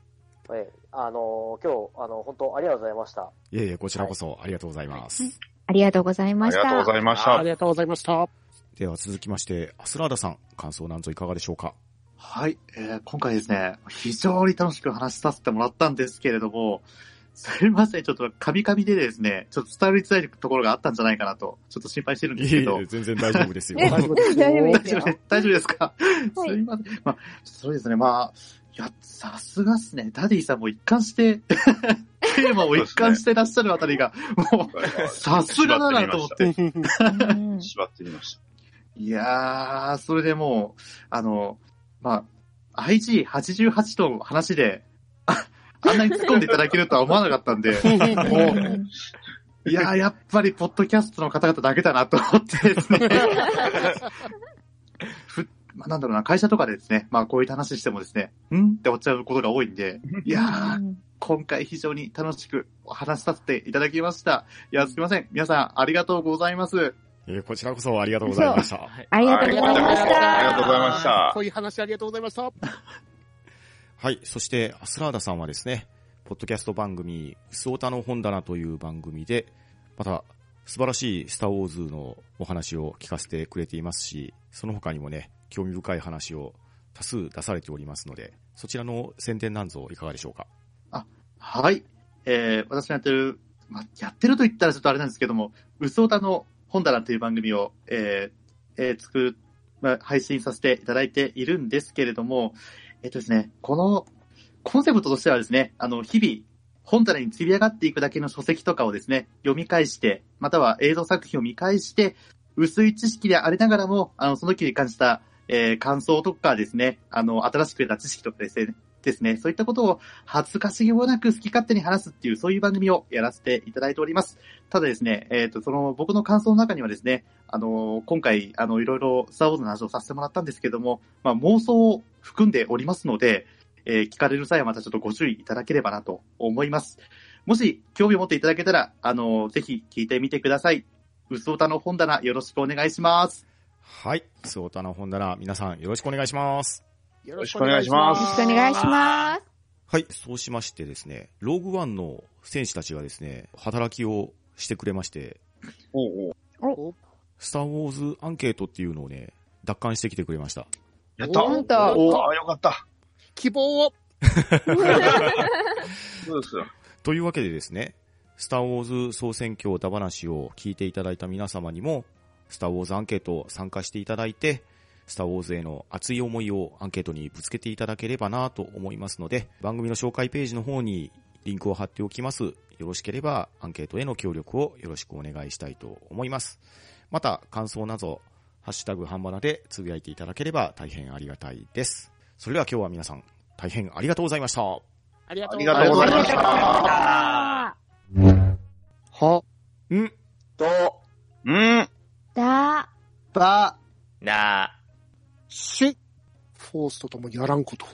えあのー今日、あの、本当ありがとうございました。いえいえ、こちらこそありがとうございます。ありがとうございあました。りがとうございました。ありがとうございました。では続きまして、アスラーダさん、感想なんぞいかがでしょうか？はい、えー今回ですね、非常に楽しく話させてもらったんですけれども、すいません、ちょっとカビカビでですね、ちょっと伝わりづらいところがあったんじゃないかなと、ちょっと心配してるんですけど。全然大丈夫ですよ。ね大丈夫ですよ 大丈夫ですよ大丈夫です大丈夫ですか、はいすいません。まあ、そうですね、まあ、いや、さすがっすね。ダディさんも一貫して、テーマを一貫してらっしゃるあたりが、もう、さすがだなと思って。うん縛ってみました。いやー、それでもう、あの、まあ、IG88 と話で、ああんなに突っ込んでいただけるとは思わなかったんで、もう、いやー、やっぱり、ポッドキャストの方々だけだなと思ってですね。ふまあ、なんだろうな、会社とかでですね、まあ、こういう話してもですね、ん？って思っちゃうことが多いんで、いやー、今回非常に楽しくお話しさせていただきました。いや、すみません。皆さん、ありがとうございます。えーこちらこそありがとうございました。ありがとうございましありがとうた。ございましたこういう話ありがとうございました。はい。そして、アスラーダさんはですね、ポッドキャスト番組、うすおたの本棚という番組で、また、素晴らしいスターウォーズのお話を聞かせてくれていますし、その他にもね、興味深い話を多数出されておりますので、そちらの宣伝なんぞいかがでしょうか？はい。えー、私がやってる、まあ、やってると言ったらちょっとあれなんですけども、うそおたの本棚という番組を、えー、えー、作る、まあ、配信させていただいているんですけれども、えっとですね、この、コンセプトとしてはですね、あの、日々、本棚に積み上がっていくだけの書籍とかをですね、読み返して、または映像作品を見返して、薄い知識でありながらも、あの、その時に感じた、えー、感想とかですね、あの、新しく得た知識とかですね、ですね、そういったことを恥ずかしげもなく好き勝手に話すっていう、そういう番組をやらせていただいております。ただですね、えっ、と、その、僕の感想の中にはですね、あの、今回、あの、いろいろ、スターウォーズの話をさせてもらったんですけども、まあ、妄想を含んでおりますので、えー聞かれる際はまたちょっとご注意いただければなと思います。もし、興味を持っていただけたら、あの、ぜひ聞いてみてください。うすおたの本棚よろしくお願いします。はい。うすおたの本棚、皆さんよろしくお願いします。よろしくお願いしまよろしくお願いします。はい。そうしましてですね、ローグワンの選手たちがですね、働きをしてくれまして、おうおうスターウォーズアンケートっていうのをね、奪還してきてくれました。やったおあ、よかった。希望を。そうですよ。というわけでですね、スターウォーズ総選挙だ話を聞いていただいた皆様にも、スターウォーズアンケート参加していただいて、スターウォーズへの熱い思いをアンケートにぶつけていただければなと思いますので、番組の紹介ページの方にリンクを貼っておきます。よろしければアンケートへの協力をよろしくお願いしたいと思います。また、感想など、ハッシュタグハンバナでつぶやいていただければ大変ありがたいです。それでは今日は皆さん、大変ありがとうございました。ありがとうございましあは、んと、うん。だ、ば、なし、フォースと共にやらんこと。